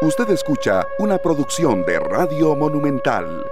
Usted escucha una producción de Radio Monumental.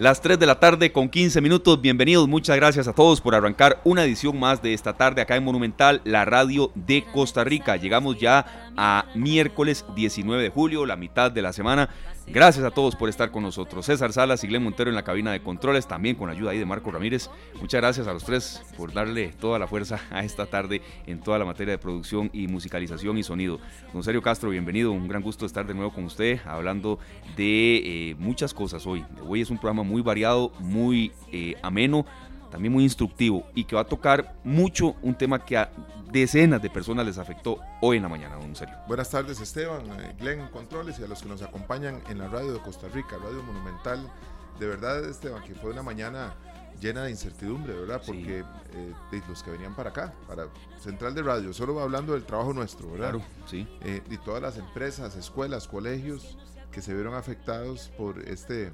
Las 3 de la tarde con 15 minutos. Bienvenidos, muchas gracias a todos por arrancar una edición más de esta tarde acá en Monumental, la radio de Costa Rica. Llegamos ya a miércoles 19 de julio, la mitad de la semana. Gracias a todos por estar con nosotros. César Salas y Glenn Montero en la cabina de controles, también con ayuda ahí de Marco Ramírez. Muchas gracias a los tres por darle toda la fuerza a esta tarde en toda la materia de producción y musicalización y sonido. Don Sergio Castro, bienvenido. Un gran gusto estar de nuevo con usted hablando de eh, muchas cosas hoy. Hoy es un programa muy variado, muy eh, ameno también muy instructivo y que va a tocar mucho un tema que a decenas de personas les afectó hoy en la mañana, don Sergio. Buenas tardes Esteban, eh, Glenn Controles y a los que nos acompañan en la radio de Costa Rica, Radio Monumental. De verdad Esteban, que fue una mañana llena de incertidumbre, ¿verdad? Porque eh, los que venían para acá, para Central de Radio, solo va hablando del trabajo nuestro, ¿verdad? Claro, sí. Eh, y todas las empresas, escuelas, colegios que se vieron afectados por, este,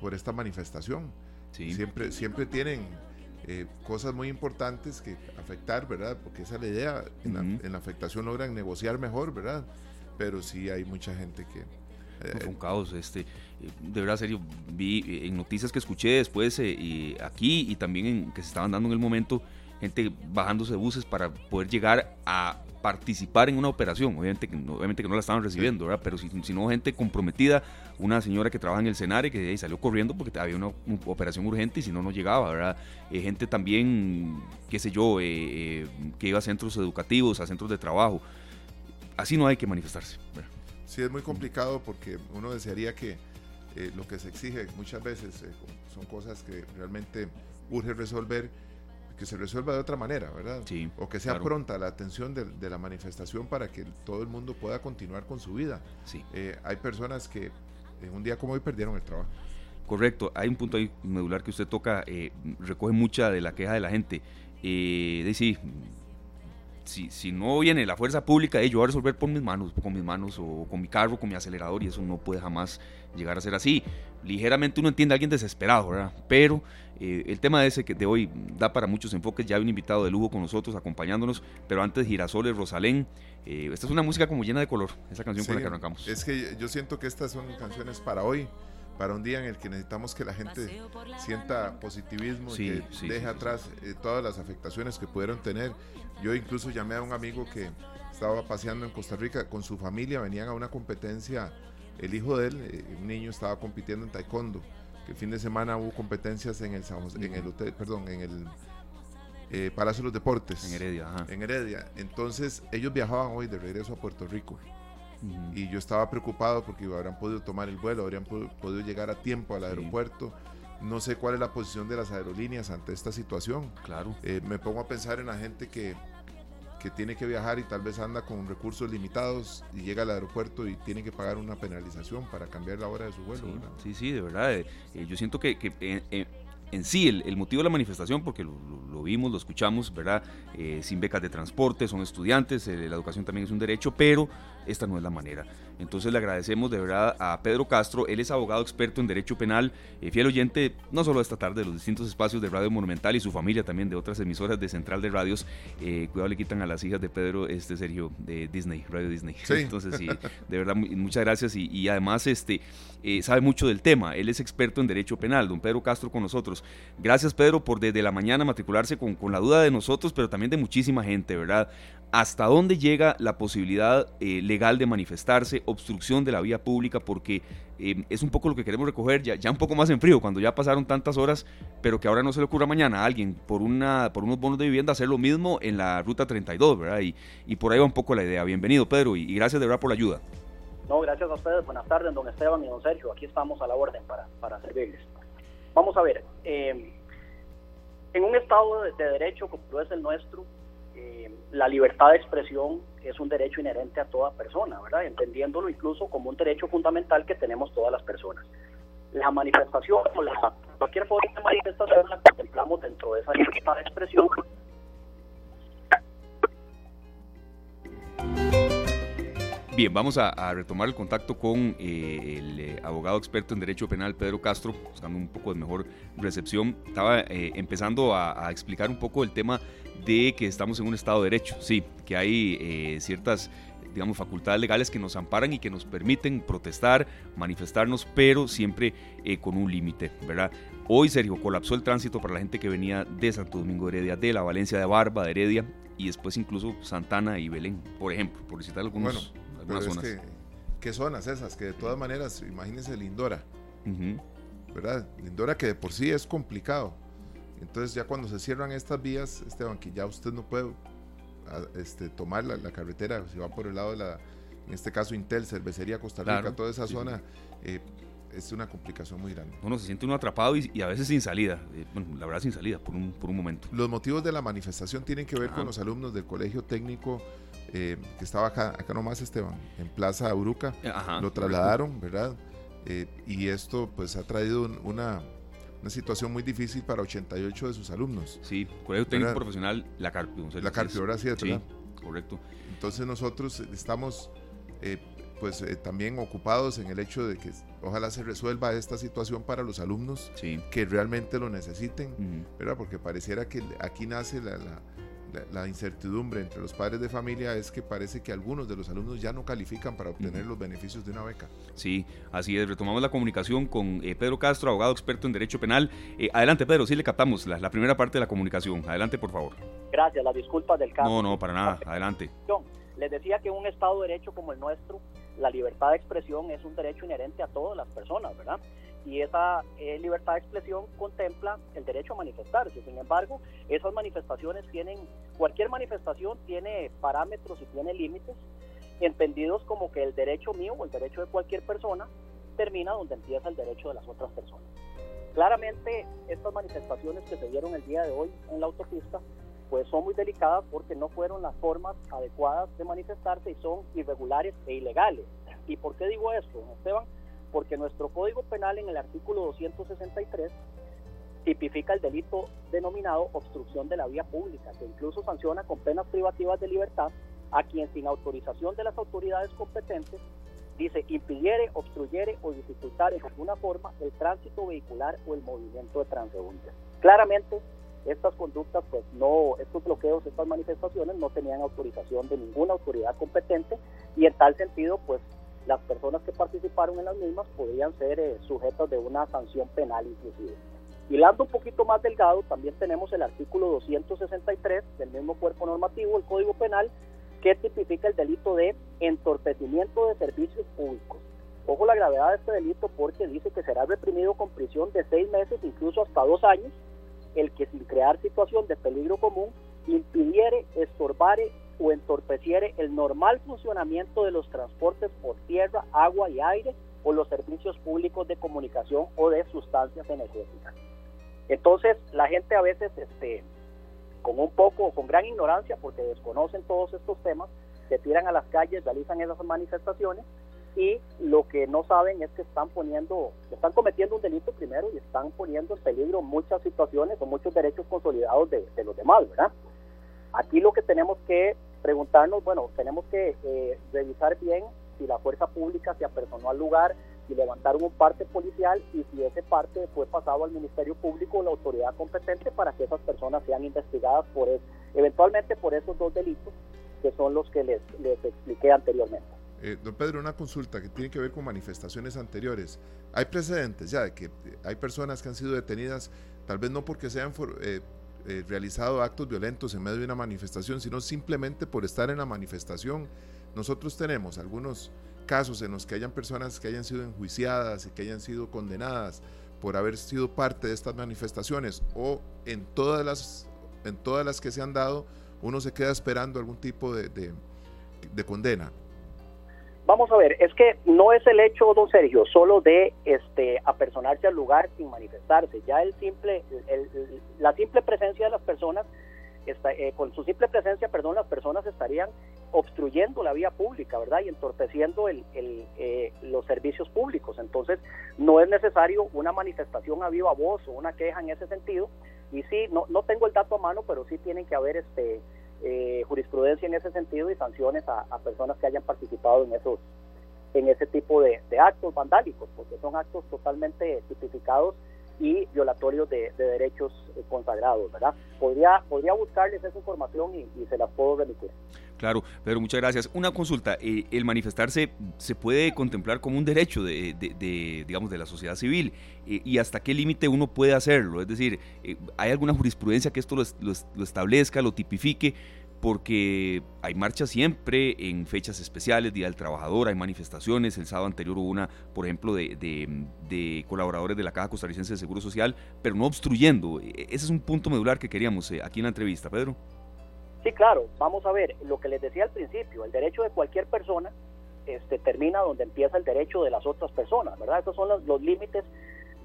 por esta manifestación. Siempre, siempre tienen eh, cosas muy importantes que afectar, ¿verdad? Porque esa es la idea. En, la, afectación logran negociar mejor, ¿verdad? Pero sí hay mucha gente que... Eh, fue un caos, este, de verdad, serio, vi en noticias que escuché después eh, aquí y también en, que se estaban dando en el momento, gente bajándose de buses para poder llegar a participar en una operación. Obviamente que, obviamente que no la estaban recibiendo, ¿verdad? Pero si, no gente comprometida, una señora que trabaja en el Senare que ahí salió corriendo porque había una, operación urgente y si no, no llegaba, ¿verdad? Eh, gente también, qué sé yo, eh, eh, que iba a centros educativos, a centros de trabajo. Así no hay que manifestarse. Sí, es muy complicado porque uno desearía que lo que se exige muchas veces son cosas que realmente urge resolver que se resuelva de otra manera, ¿verdad? Sí. O que sea pronta la atención de, la manifestación para que todo el mundo pueda continuar con su vida. Sí. Eh, hay personas que en un día como hoy perdieron el trabajo. Correcto, hay un punto ahí medular que usted toca, eh, recoge mucha de la queja de la gente. Eh, de sí, si, si, no viene la fuerza pública, yo voy a resolver por mis manos, con mis manos o con mi carro, con mi acelerador, y eso no puede jamás llegar a ser así. Ligeramente uno entiende a alguien desesperado, ¿verdad? Pero eh, el tema ese que de hoy da para muchos enfoques, ya hay un invitado de lujo con nosotros acompañándonos, pero antes Girasoles, Rosalén, eh, esta es una música como llena de color, esa canción con la que arrancamos. Es que yo siento que estas son canciones para hoy, para un día en el que necesitamos que la gente sienta positivismo y que deje atrás eh, todas las afectaciones que pudieron tener. Yo incluso llamé a un amigo que estaba paseando en Costa Rica con su familia, venían a una competencia, el hijo de él, un niño estaba compitiendo en taekwondo que el fin de semana hubo competencias en el, en el hotel, perdón, en el eh, Palacio de los Deportes. En Heredia, ajá. En Heredia. Entonces, ellos viajaban hoy de regreso a Puerto Rico. Y yo estaba preocupado porque habrían podido tomar el vuelo, habrían podido llegar a tiempo al aeropuerto. No sé cuál es la posición de las aerolíneas ante esta situación. Claro. Eh, me pongo a pensar en la gente que que tiene que viajar y tal vez anda con recursos limitados y llega al aeropuerto y tiene que pagar una penalización para cambiar la hora de su vuelo. Sí, sí, de verdad. Eh, eh, yo siento que, eh, en sí el, motivo de la manifestación, porque lo, vimos, lo escuchamos, ¿verdad? sin becas de transporte, son estudiantes, la educación también es un derecho, pero esta no es la manera. Entonces le agradecemos de verdad a Pedro Castro, él es abogado experto en derecho penal, eh, fiel oyente no solo esta tarde de los distintos espacios de Radio Monumental y su familia también de otras emisoras de Central de Radios. Eh, cuidado le quitan a las hijas de Pedro, este Sergio, de Disney, Radio Disney. Entonces sí, de verdad muchas gracias y, además este eh, sabe mucho del tema, él es experto en derecho penal, don Pedro Castro con nosotros. Gracias Pedro por desde la mañana matricularse con, con la duda de nosotros, pero también de muchísima gente, ¿verdad? Hasta dónde llega la posibilidad eh, legal de manifestarse, obstrucción de la vía pública, porque eh, es un poco lo que queremos recoger ya, ya un poco más en frío, cuando ya pasaron tantas horas, pero que ahora no se le ocurra mañana a alguien por, una, por unos bonos de vivienda hacer lo mismo en la ruta 32, ¿verdad? Y, por ahí va un poco la idea. Bienvenido, Pedro, y, gracias de verdad por la ayuda. No, gracias a ustedes. Buenas tardes, don Esteban y don Sergio. Aquí estamos a la orden para, servirles. Vamos a ver, eh, en un Estado de, de derecho como es el nuestro, la libertad de expresión es un derecho inherente a toda persona, ¿verdad? Entendiéndolo incluso como un derecho fundamental que tenemos todas las personas. La manifestación o la, cualquier forma de manifestación la contemplamos dentro de esa libertad de expresión. Bien, vamos a, retomar el contacto con eh, el eh, abogado experto en Derecho Penal, Pedro Castro, buscando un poco de mejor recepción. Estaba empezando a, explicar un poco el tema de que estamos en un Estado de Derecho, sí, que hay eh, ciertas digamos, facultades legales que nos amparan y que nos permiten protestar, manifestarnos, pero siempre eh, con un límite, ¿verdad? Hoy, Sergio, colapsó el tránsito para la gente que venía de Santo Domingo de Heredia, de la Valencia de Barba, de Heredia, y después incluso Santana y Belén, por ejemplo, por citar algunos, algunas zonas. que, ¿Qué zonas esas? Que de todas maneras, imagínense Lindora, ¿verdad? Lindora que de por sí es complicado. Entonces ya cuando se cierran estas vías, Esteban, que ya usted no puede este, tomar la, carretera, si va por el lado de la, en este caso Intel, Cervecería Costa Rica, toda esa zona, eh, es una complicación muy grande. Bueno, se siente uno atrapado y, a veces sin salida, eh, bueno, la verdad sin salida, por un, por un momento. Los motivos de la manifestación tienen que ver con los alumnos del Colegio Técnico eh, que estaba acá, acá nomás Esteban, en Plaza Uruca, lo trasladaron, ¿verdad? y esto pues ha traído una, una situación muy difícil para 88 de sus alumnos. Sí, Colegio Técnico Profesional La Carpio. La Carpio, ahora sí, ¿verdad? correcto. Entonces nosotros estamos eh, pues eh, también ocupados en el hecho de que ojalá se resuelva esta situación para los alumnos que realmente lo necesiten, ¿verdad? Porque pareciera que aquí nace la la, incertidumbre entre los padres de familia es que parece que algunos de los alumnos ya no califican para obtener los beneficios de una beca. Sí, así es. Retomamos la comunicación con eh, Pedro Castro, abogado experto en Derecho Penal. Eh, adelante, Pedro, sí le captamos la, primera parte de la comunicación. Adelante, por favor. Gracias, las disculpas del caso. No, no, para nada. Adelante. Les decía que en un Estado de Derecho como el nuestro, la libertad de expresión es un derecho inherente a todas las personas, ¿verdad? Y esa eh, libertad de expresión contempla el derecho a manifestarse. Sin embargo, esas manifestaciones tienen, cualquier manifestación tiene parámetros y tiene límites, entendidos como que el derecho mío o el derecho de cualquier persona termina donde empieza el derecho de las otras personas. Claramente, estas manifestaciones que se dieron el día de hoy en la autopista, pues son muy delicadas porque no fueron las formas adecuadas de manifestarse y son irregulares e ilegales. ¿Y por qué digo esto, Esteban? Porque nuestro Código Penal en el artículo 263 tipifica el delito denominado obstrucción de la vía pública, que incluso sanciona con penas privativas de libertad a quien sin autorización de las autoridades competentes dice impidiere, obstruyere o dificultar en alguna forma el tránsito vehicular o el movimiento de transeúntes. Claramente, estas conductas, pues no, estos bloqueos, estas manifestaciones no tenían autorización de ninguna autoridad competente y en tal sentido, pues las personas que participaron en las mismas podrían ser eh, sujetas de una sanción penal inclusive. Hilando un poquito más delgado, también tenemos el artículo 263 del mismo cuerpo normativo, el Código Penal, que tipifica el delito de entorpecimiento de servicios públicos. Ojo la gravedad de este delito porque dice que será reprimido con prisión de seis meses, incluso hasta dos años, el que sin crear situación de peligro común impidiere, estorbare o entorpeciere el normal funcionamiento de los transportes por tierra, agua y aire o los servicios públicos de comunicación o de sustancias energéticas. Entonces, la gente a veces, este, con un poco, con gran ignorancia, porque desconocen todos estos temas, se tiran a las calles, realizan esas manifestaciones y lo que no saben es que están poniendo, están cometiendo un delito primero y están poniendo en peligro muchas situaciones o muchos derechos consolidados de los demás, ¿verdad? Aquí lo que tenemos que preguntarnos, bueno, tenemos que eh, revisar bien si la fuerza pública se apersonó al lugar, si levantaron un parte policial y si ese parte fue pasado al Ministerio Público o la autoridad competente para que esas personas sean investigadas por eventualmente por esos dos delitos que son los que les, les expliqué anteriormente. Eh, don Pedro, una consulta que tiene que ver con manifestaciones anteriores. Hay precedentes ya de que hay personas que han sido detenidas, tal vez no porque sean eh, eh, realizado actos violentos en medio de una manifestación, sino simplemente por estar en la manifestación. Nosotros tenemos algunos casos en los que hayan personas que hayan sido enjuiciadas y que hayan sido condenadas por haber sido parte de estas manifestaciones o en todas las, en todas las que se han dado, uno se queda esperando algún tipo de, de condena. Vamos a ver, es que no es el hecho, don Sergio, solo de este apersonarse al lugar sin manifestarse. Ya el simple, la simple presencia de las personas, está, eh, con su simple presencia, perdón, las personas estarían obstruyendo la vía pública, ¿verdad? Y entorpeciendo el, eh, los servicios públicos. Entonces, no es necesario una manifestación a viva voz o una queja en ese sentido. Y sí, no, no tengo el dato a mano, pero sí tienen que haber este eh, jurisprudencia en ese sentido y sanciones a, personas que hayan participado en esos en ese tipo de, actos vandálicos, porque son actos totalmente tipificados y violatorios de, derechos eh, consagrados, ¿verdad? Podría, podría buscarles esa información y, se las puedo remitir. Claro, Pedro, muchas gracias. Una consulta, eh, ¿el manifestarse se puede contemplar como un derecho de, digamos, de la sociedad civil? Eh, ¿Y hasta qué límite uno puede hacerlo? Es decir, ¿hay alguna jurisprudencia que esto lo establezca, lo tipifique? Porque hay marchas siempre en fechas especiales, Día del Trabajador, hay manifestaciones, el sábado anterior hubo una, por ejemplo, de, colaboradores de la Caja Costarricense de Seguro Social, pero no obstruyendo. E, ese es un punto medular que queríamos eh, aquí en la entrevista, Pedro. Sí, claro, vamos a ver, lo que les decía al principio, el derecho de cualquier persona este, termina donde empieza el derecho de las otras personas, ¿verdad? Esos son los límites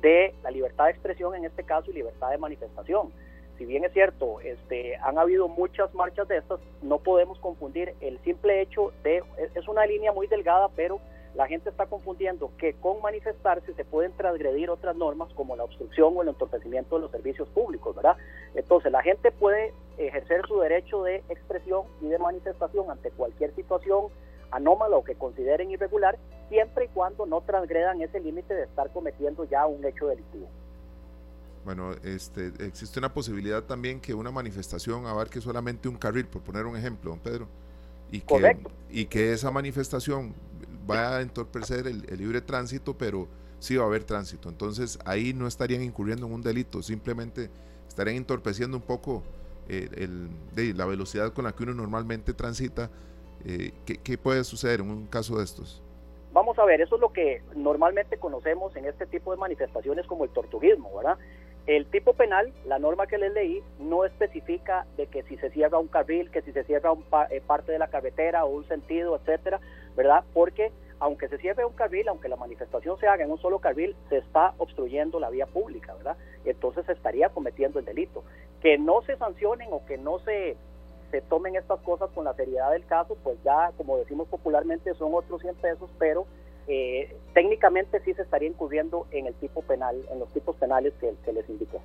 de la libertad de expresión en este caso y libertad de manifestación si bien es cierto, este, han habido muchas marchas de estas, no podemos confundir el simple hecho de, es una línea muy delgada, pero la gente está confundiendo que con manifestarse se pueden transgredir otras normas como la obstrucción o el entorpecimiento de los servicios públicos, ¿verdad? Entonces la gente puede ejercer su derecho de expresión y de manifestación ante cualquier situación anómala o que consideren irregular, siempre y cuando no transgredan ese límite de estar cometiendo ya un hecho delictivo. Bueno, este, existe una posibilidad también que una manifestación abarque solamente un carril, por poner un ejemplo, don Pedro, y que, y que esa manifestación vaya a entorpecer el, libre tránsito, pero sí va a haber tránsito. Entonces ahí no estarían incurriendo en un delito, simplemente estarían entorpeciendo un poco eh, el, de la velocidad con la que uno normalmente transita. Eh, ¿qué, ¿Qué puede suceder en un caso de estos? Vamos a ver, eso es lo que normalmente conocemos en este tipo de manifestaciones como el tortuguismo, ¿verdad? El tipo penal, la norma que les leí, no especifica de que si se cierra un carril, que si se cierra un eh, parte de la carretera o un sentido, etcétera, ¿verdad? Porque aunque se cierre un carril, aunque la manifestación se haga en un solo carril, se está obstruyendo la vía pública, ¿verdad? Entonces se estaría cometiendo el delito. Que no se sancionen o que no se, se tomen estas cosas con la seriedad del caso, pues ya, como decimos popularmente, son otros 100 pesos, pero eh, técnicamente sí se estaría incurriendo en el tipo penal, en los tipos penales que, les indiqué.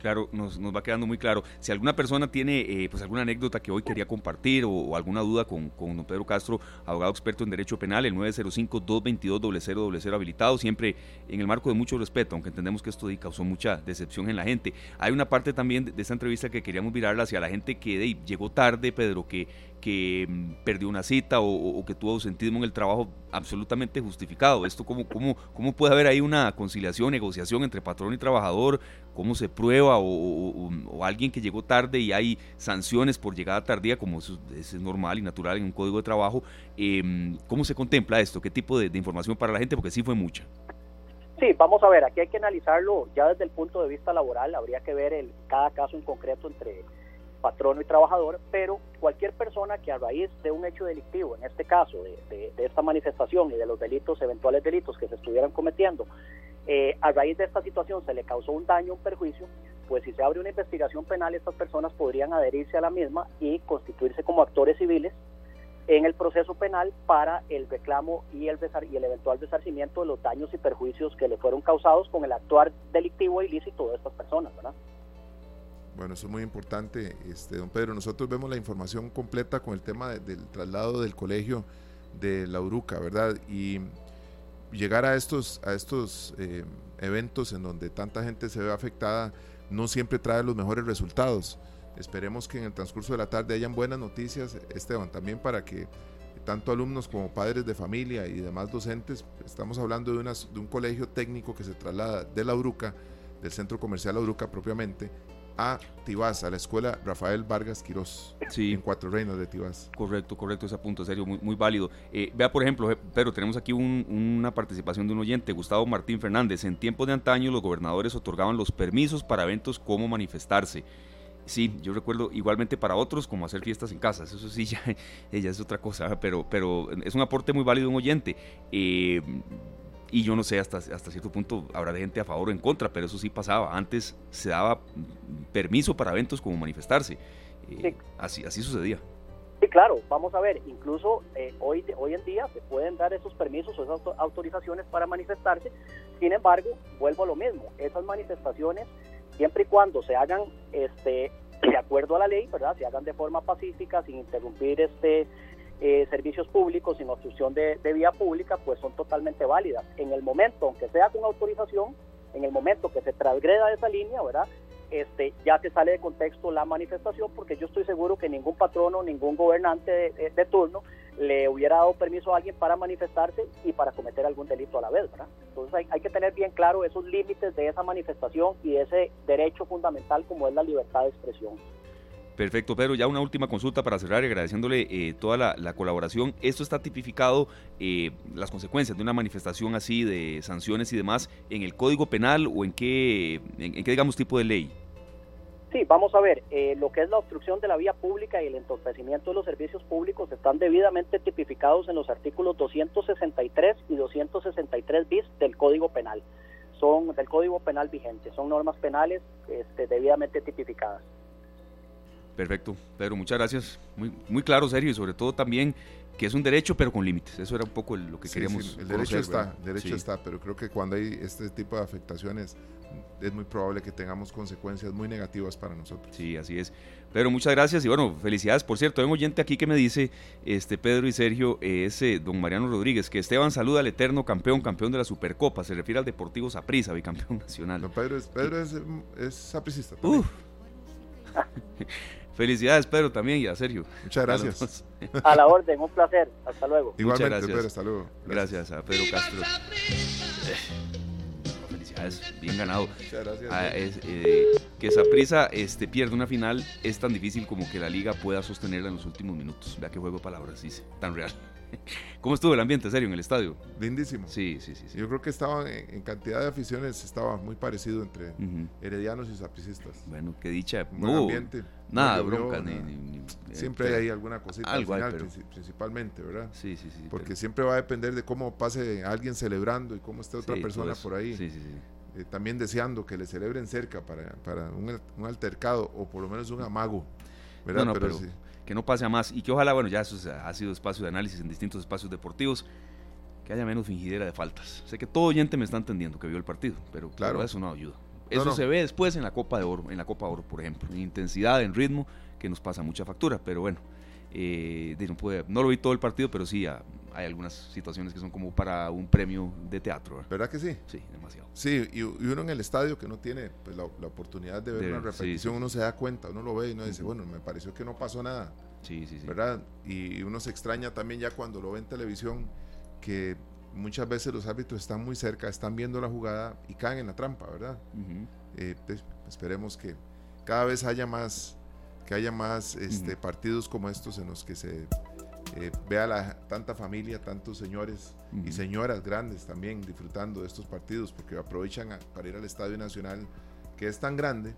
Claro, nos, nos, va quedando muy claro. Si alguna persona tiene eh, pues alguna anécdota que hoy quería compartir o, alguna duda con, con, don Pedro Castro, abogado experto en Derecho Penal, el 905-222-0000 habilitado, siempre en el marco de mucho respeto, aunque entendemos que esto causó mucha decepción en la gente. Hay una parte también de, esta entrevista que queríamos mirarla hacia la gente que llegó tarde, Pedro, que, que mm, perdió una cita o, que tuvo ausentismo en el trabajo absolutamente justificado. Esto cómo, cómo, cómo puede haber ahí una conciliación, negociación entre patrón y trabajador, cómo se prueba o, alguien que llegó tarde y hay sanciones por llegada tardía, como eso, es normal y natural en un código de trabajo. Em, ¿Cómo se contempla esto? ¿Qué tipo de, información para la gente? Porque sí fue mucha. Sí, vamos a ver, aquí hay que analizarlo ya desde el punto de vista laboral, habría que ver el, cada caso en concreto entre patrono y trabajador, pero cualquier persona que a raíz de un hecho delictivo, en este caso de, esta manifestación y de los delitos, eventuales delitos que se estuvieran cometiendo, eh, a raíz de esta situación se le causó un daño, un perjuicio, pues si se abre una investigación penal, estas personas podrían adherirse a la misma y constituirse como actores civiles en el proceso penal para el reclamo y el, y el eventual resarcimiento de los daños y perjuicios que le fueron causados con el actuar delictivo e ilícito de estas personas, ¿verdad? Bueno, eso es muy importante, este, don Pedro. Nosotros vemos la información completa con el tema del traslado del colegio de la Uruca, ¿verdad? Y llegar a estos, a estos eh, eventos en donde tanta gente se ve afectada no siempre trae los mejores resultados. Esperemos que en el transcurso de la tarde hayan buenas noticias, Esteban, también para que tanto alumnos como padres de familia y demás docentes, estamos hablando de, de un colegio técnico que se traslada de la Uruca, del centro comercial Uruca propiamente, a Tibás, a la escuela Rafael Vargas Quirós, sí. en Cuatro Reinos de Tibás. Correcto, correcto, ese punto, serio, muy, muy válido. Eh, vea, por ejemplo, pero tenemos aquí una participación de un oyente, Gustavo Martín Fernández. En tiempos de antaño, los gobernadores otorgaban los permisos para eventos como manifestarse. Sí, yo recuerdo igualmente para otros como hacer fiestas en casas, eso sí, ya, ya es otra cosa, pero, pero es un aporte muy válido de un oyente. Eh, y yo no sé, hasta, hasta cierto punto habrá gente a favor o en contra, pero eso sí pasaba. Antes se daba permiso para eventos como manifestarse. Eh, así, así sucedía. Sí, claro, vamos a ver, incluso eh, hoy, hoy en día se pueden dar esos permisos o esas autorizaciones para manifestarse, sin embargo, vuelvo a lo mismo, esas manifestaciones, siempre y cuando se hagan este, de acuerdo a la ley, ¿verdad? Se hagan de forma pacífica, sin interrumpir este eh, servicios públicos sin obstrucción de, vía pública, pues son totalmente válidas. En el momento, aunque sea con autorización, En el momento que se transgreda esa línea, ¿verdad? Este, ya se sale de contexto la manifestación porque yo estoy seguro que ningún patrono, ningún gobernante de, turno le hubiera dado permiso a alguien para manifestarse y para cometer algún delito a la vez, ¿verdad? Entonces hay, hay que tener bien claro esos límites de esa manifestación y ese derecho fundamental como es la libertad de expresión. Perfecto, Pedro. Ya una última consulta para cerrar, agradeciéndole eh, toda la, colaboración. ¿Esto está tipificado, eh, las consecuencias de una manifestación así, de sanciones y demás, en el Código Penal o en qué, en, qué digamos, tipo de ley? Sí, vamos a ver, eh, lo que es la obstrucción de la vía pública y el entorpecimiento de los servicios públicos están debidamente tipificados en los artículos 263 y 263 bis del Código Penal. Son del Código Penal vigente, son normas penales este, debidamente tipificadas. Perfecto, Pedro, muchas gracias. Muy, muy claro, serio, y sobre todo también que es un derecho, pero con límites. Eso era un poco lo que queríamos. el derecho está, derecho está, pero creo que cuando hay este tipo de afectaciones es muy probable que tengamos consecuencias muy negativas para nosotros. Sí, así es. Pedro, muchas gracias y bueno, felicidades. Por cierto, hay un oyente aquí que me dice, este Pedro y Sergio, es eh, don Mariano Rodríguez, que Esteban saluda al eterno campeón, campeón de la Supercopa. Se refiere al Deportivo Saprissa, bicampeón nacional. No, Pedro es, Pedro es, es sapricista. Felicidades, Pedro, también y a Sergio. Muchas gracias. A la orden, un placer. Hasta luego. Igualmente, gracias. Pedro, hasta luego. Gracias. a Pedro Castro. felicidades, bien ganado. Muchas gracias. Ah, eh, que Saprisa este, pierda una final es tan difícil como que la liga pueda sostenerla en los últimos minutos. Vea qué juego de palabras dice, tan real. ¿Cómo estuvo el ambiente, serio, en el estadio? Lindísimo. Sí, sí, sí. Yo creo que estaba en, cantidad de aficiones, estaba muy parecido entre heredianos y sapricistas. Bueno, qué dicha. Buen ambiente. Nada, bronca. siempre hay ahí alguna cosita al final, principalmente, ¿verdad? Sí, sí, sí. Porque siempre va a depender de cómo pase alguien celebrando y cómo esté otra persona por ahí. Sí, sí, sí. Eh, también deseando que le celebren cerca para, para un, un, altercado o por lo menos un amago, ¿verdad? No, pero, que no pase a más y que ojalá, bueno, ya eso ha sido espacio de análisis en distintos espacios deportivos, que haya menos fingidera de faltas. Sé que todo oyente me está entendiendo que vio el partido, pero claro. eso no ayuda. Eso se ve después en la Copa de Oro, en la Copa Oro, por ejemplo, en intensidad, en ritmo, que nos pasa mucha factura, pero bueno, eh, no, puede, no lo vi todo el partido, pero sí hay algunas situaciones que son como para un premio de teatro. ¿Verdad, que sí? Sí, demasiado. Sí, y, uno en el estadio que no tiene pues, la, oportunidad de ver una repetición, uno se da cuenta, uno lo ve y uno dice, bueno, me pareció que no pasó nada. Sí, sí, sí. ¿Verdad? Y uno se extraña también ya cuando lo ve en televisión que muchas veces los árbitros están muy cerca, están viendo la jugada y caen en la trampa, ¿verdad? Eh, pues, esperemos que cada vez haya más, que haya más este, partidos como estos en los que se eh, vea la, tanta familia, tantos señores y señoras grandes también disfrutando de estos partidos, porque aprovechan para ir al Estadio Nacional, que es tan grande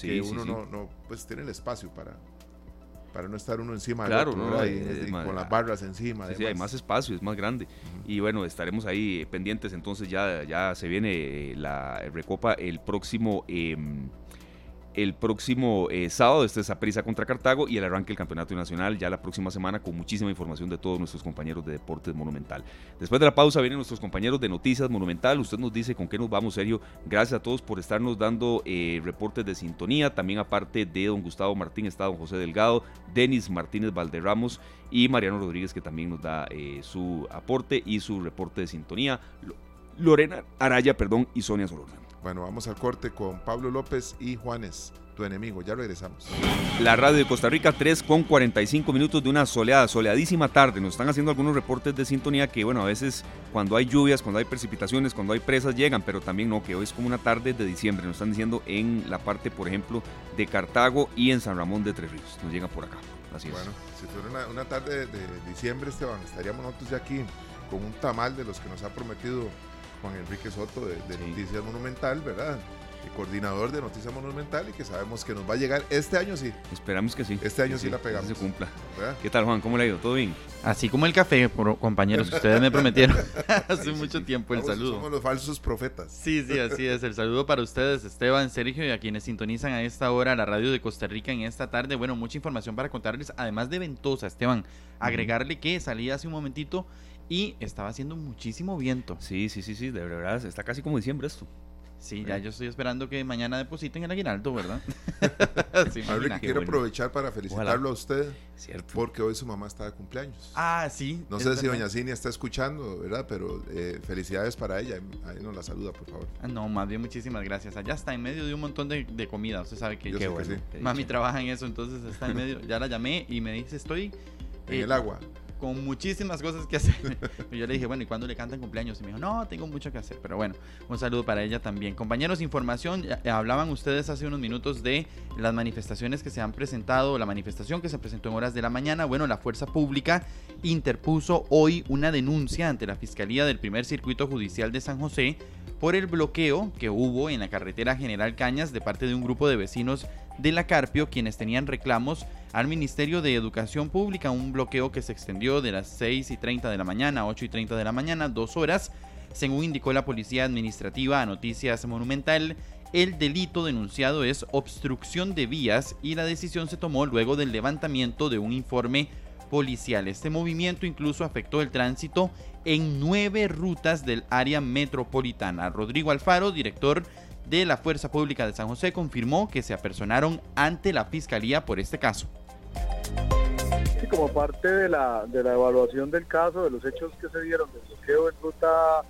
que uno no, no, pues tiene el espacio para, para no estar uno encima claro, y, con las barras encima. Sí, hay más espacio, es más grande. Y bueno, estaremos ahí pendientes, entonces ya, ya se viene la Recopa el próximo... Em, el próximo eh, sábado. Este es prisa contra Cartago y el arranque del Campeonato Nacional ya la próxima semana con muchísima información de todos nuestros compañeros de Deportes Monumental. Después de la pausa vienen nuestros compañeros de Noticias Monumental. Usted nos dice con qué nos vamos, Sergio. Gracias a todos por estarnos dando eh, reportes de sintonía. También aparte de don Gustavo Martín está don José Delgado, Denis Martínez Valderramos y Mariano Rodríguez que también nos da eh, su aporte y su reporte de sintonía. Lorena Araya, perdón, y Sonia Solorza. Bueno, vamos al corte con Pablo López y Juanes, tu enemigo. Ya regresamos. La radio de Costa Rica, 3 con 45 minutos de una soleada, soleadísima tarde. Nos están haciendo algunos reportes de sintonía que, bueno, a veces cuando hay lluvias, cuando hay precipitaciones, cuando hay presas llegan, pero también no, que hoy es como una tarde de diciembre. Nos están diciendo en la parte, por ejemplo, de Cartago y en San Ramón de Tres Ríos. Nos llegan por acá. Así es. Bueno, si fuera una, tarde de, diciembre, Esteban, estaríamos nosotros ya aquí con un tamal de los que nos ha prometido Juan Enrique Soto de, Noticias Monumental, ¿verdad? El coordinador de Noticias Monumental y que sabemos que nos va a llegar este año sí. Esperamos que sí. Este año sí, la pegamos. Que se cumpla. ¿Qué tal Juan? ¿Cómo le ha ido? ¿Todo bien? Así como el café, compañeros, ustedes me prometieron hace mucho tiempo el saludo. Somos los falsos profetas. Sí, sí, así es. El saludo para ustedes, Esteban, Sergio y a quienes sintonizan a esta hora la radio de Costa Rica en esta tarde. Bueno, mucha información para contarles, además de Ventosa, Esteban. Agregarle que salía hace un momentito y estaba haciendo muchísimo viento. Sí, sí, sí, sí, de verdad, está casi como diciembre esto. Sí, ya yo estoy esperando que mañana depositen el aguinaldo, ¿verdad? sí, quiero aprovechar para felicitarlo a usted. Cierto. Porque hoy su mamá está de cumpleaños. Ah, sí. No sé si doña Cinia está escuchando, ¿verdad? Pero eh, felicidades para ella. Ahí nos la saluda, por favor. Ah, no, más bien muchísimas gracias. Allá está en medio de un montón de, comida. Usted sabe que, yo bueno. Mami trabaja en eso, entonces está en medio. Ya la llamé y me dice, estoy... En el agua con muchísimas cosas que hacer. yo le dije, bueno, ¿y cuándo le cantan cumpleaños? Y me dijo, no, tengo mucho que hacer. Pero bueno, un saludo para ella también. Compañeros, información, hablaban ustedes hace unos minutos de las manifestaciones que se han presentado, la manifestación que se presentó en horas de la mañana. Bueno, la Fuerza Pública interpuso hoy una denuncia ante la Fiscalía del Primer Circuito Judicial de San José por el bloqueo que hubo en la carretera General Cañas de parte de un grupo de vecinos de la Carpio, quienes tenían reclamos al Ministerio de Educación Pública, un bloqueo que se extendió de las 6 y 30 de la mañana a 8 y 30 de la mañana, dos horas. Según indicó la Policía Administrativa a Noticias Monumental, el delito denunciado es obstrucción de vías y la decisión se tomó luego del levantamiento de un informe policial. Este movimiento incluso afectó el tránsito en nueve rutas del área metropolitana. Rodrigo Alfaro, director de la Fuerza Pública de San José, confirmó que se apersonaron ante la Fiscalía por este caso. Como parte de la, de la evaluación del caso, de los hechos que se dieron del bloqueo en ruta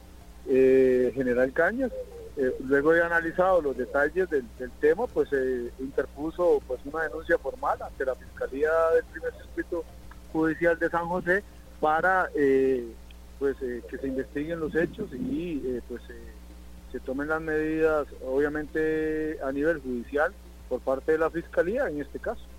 eh, General Cañas, eh, luego de analizado los detalles del, tema, pues se interpuso pues una denuncia formal ante la Fiscalía del Primer Circuito Judicial de San José para eh, pues que se investiguen los hechos y pues se tomen las medidas, obviamente a nivel judicial, por parte de la Fiscalía en este caso.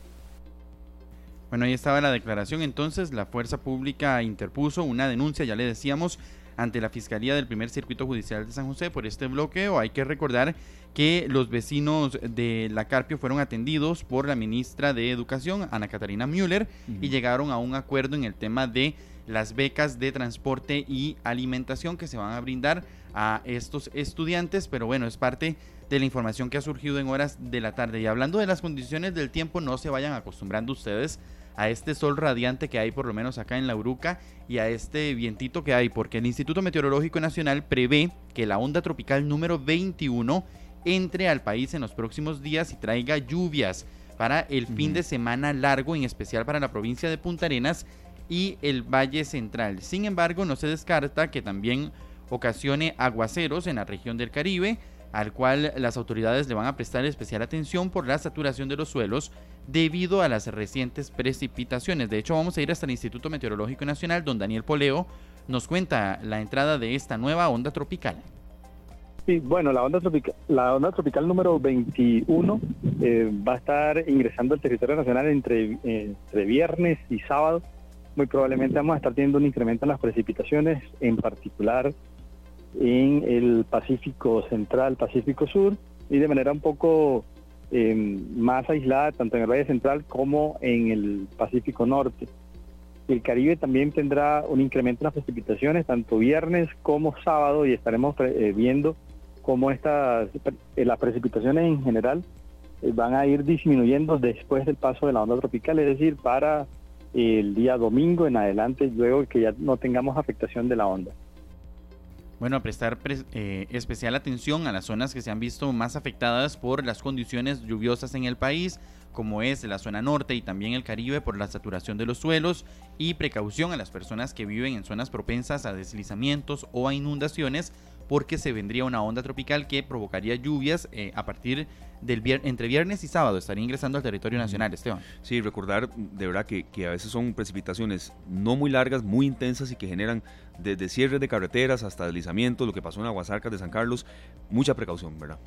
Bueno, ahí estaba la declaración. Entonces, la Fuerza Pública interpuso una denuncia, ya le decíamos, ante la Fiscalía del Primer Circuito Judicial de San José por este bloqueo. Hay que recordar que los vecinos de la Carpio fueron atendidos por la ministra de Educación, Ana Catarina Müller, y llegaron a un acuerdo en el tema de las becas de transporte y alimentación que se van a brindar a estos estudiantes, pero bueno, es parte de la información que ha surgido en horas de la tarde. Y hablando de las condiciones del tiempo, no se vayan acostumbrando ustedes a este sol radiante que hay por lo menos acá en la Uruca y a este vientito que hay, porque el Instituto Meteorológico Nacional prevé que la onda tropical número 21 entre al país en los próximos días y traiga lluvias para el fin de semana largo, en especial para la provincia de Punta Arenas y el Valle Central. Sin embargo, no se descarta que también ocasione aguaceros en la región del Caribe, al cual las autoridades le van a prestar especial atención por la saturación de los suelos debido a las recientes precipitaciones. De hecho, vamos a ir hasta el Instituto Meteorológico Nacional, donde Daniel Poleo nos cuenta la entrada de esta nueva onda tropical. Sí, bueno, la onda tropical, la onda tropical número 21 eh, va a estar ingresando al territorio nacional entre, entre viernes y sábado. Muy probablemente vamos a estar teniendo un incremento en las precipitaciones, en particular en el Pacífico Central, Pacífico Sur, y de manera un poco em, más aislada, tanto en el Valle Central como en el Pacífico Norte. El Caribe también tendrá un incremento en las precipitaciones, tanto viernes como sábado, y estaremos eh, viendo cómo estas, eh, las precipitaciones en general eh, van a ir disminuyendo después del paso de la onda tropical, es decir, para el día domingo en adelante, luego que ya no tengamos afectación de la onda. Bueno, a prestar eh, especial atención a las zonas que se han visto más afectadas por las condiciones lluviosas en el país, como es la zona norte y también el Caribe por la saturación de los suelos y precaución a las personas que viven en zonas propensas a deslizamientos o a inundaciones porque se vendría una onda tropical que provocaría lluvias eh, a partir del entre viernes y sábado. Estaría ingresando al territorio nacional, Esteban. Sí, recordar de verdad que, a veces son precipitaciones no muy largas, muy intensas y que generan desde cierres de carreteras hasta deslizamientos, lo que pasó en Aguasarcas de San Carlos. Mucha precaución, ¿verdad?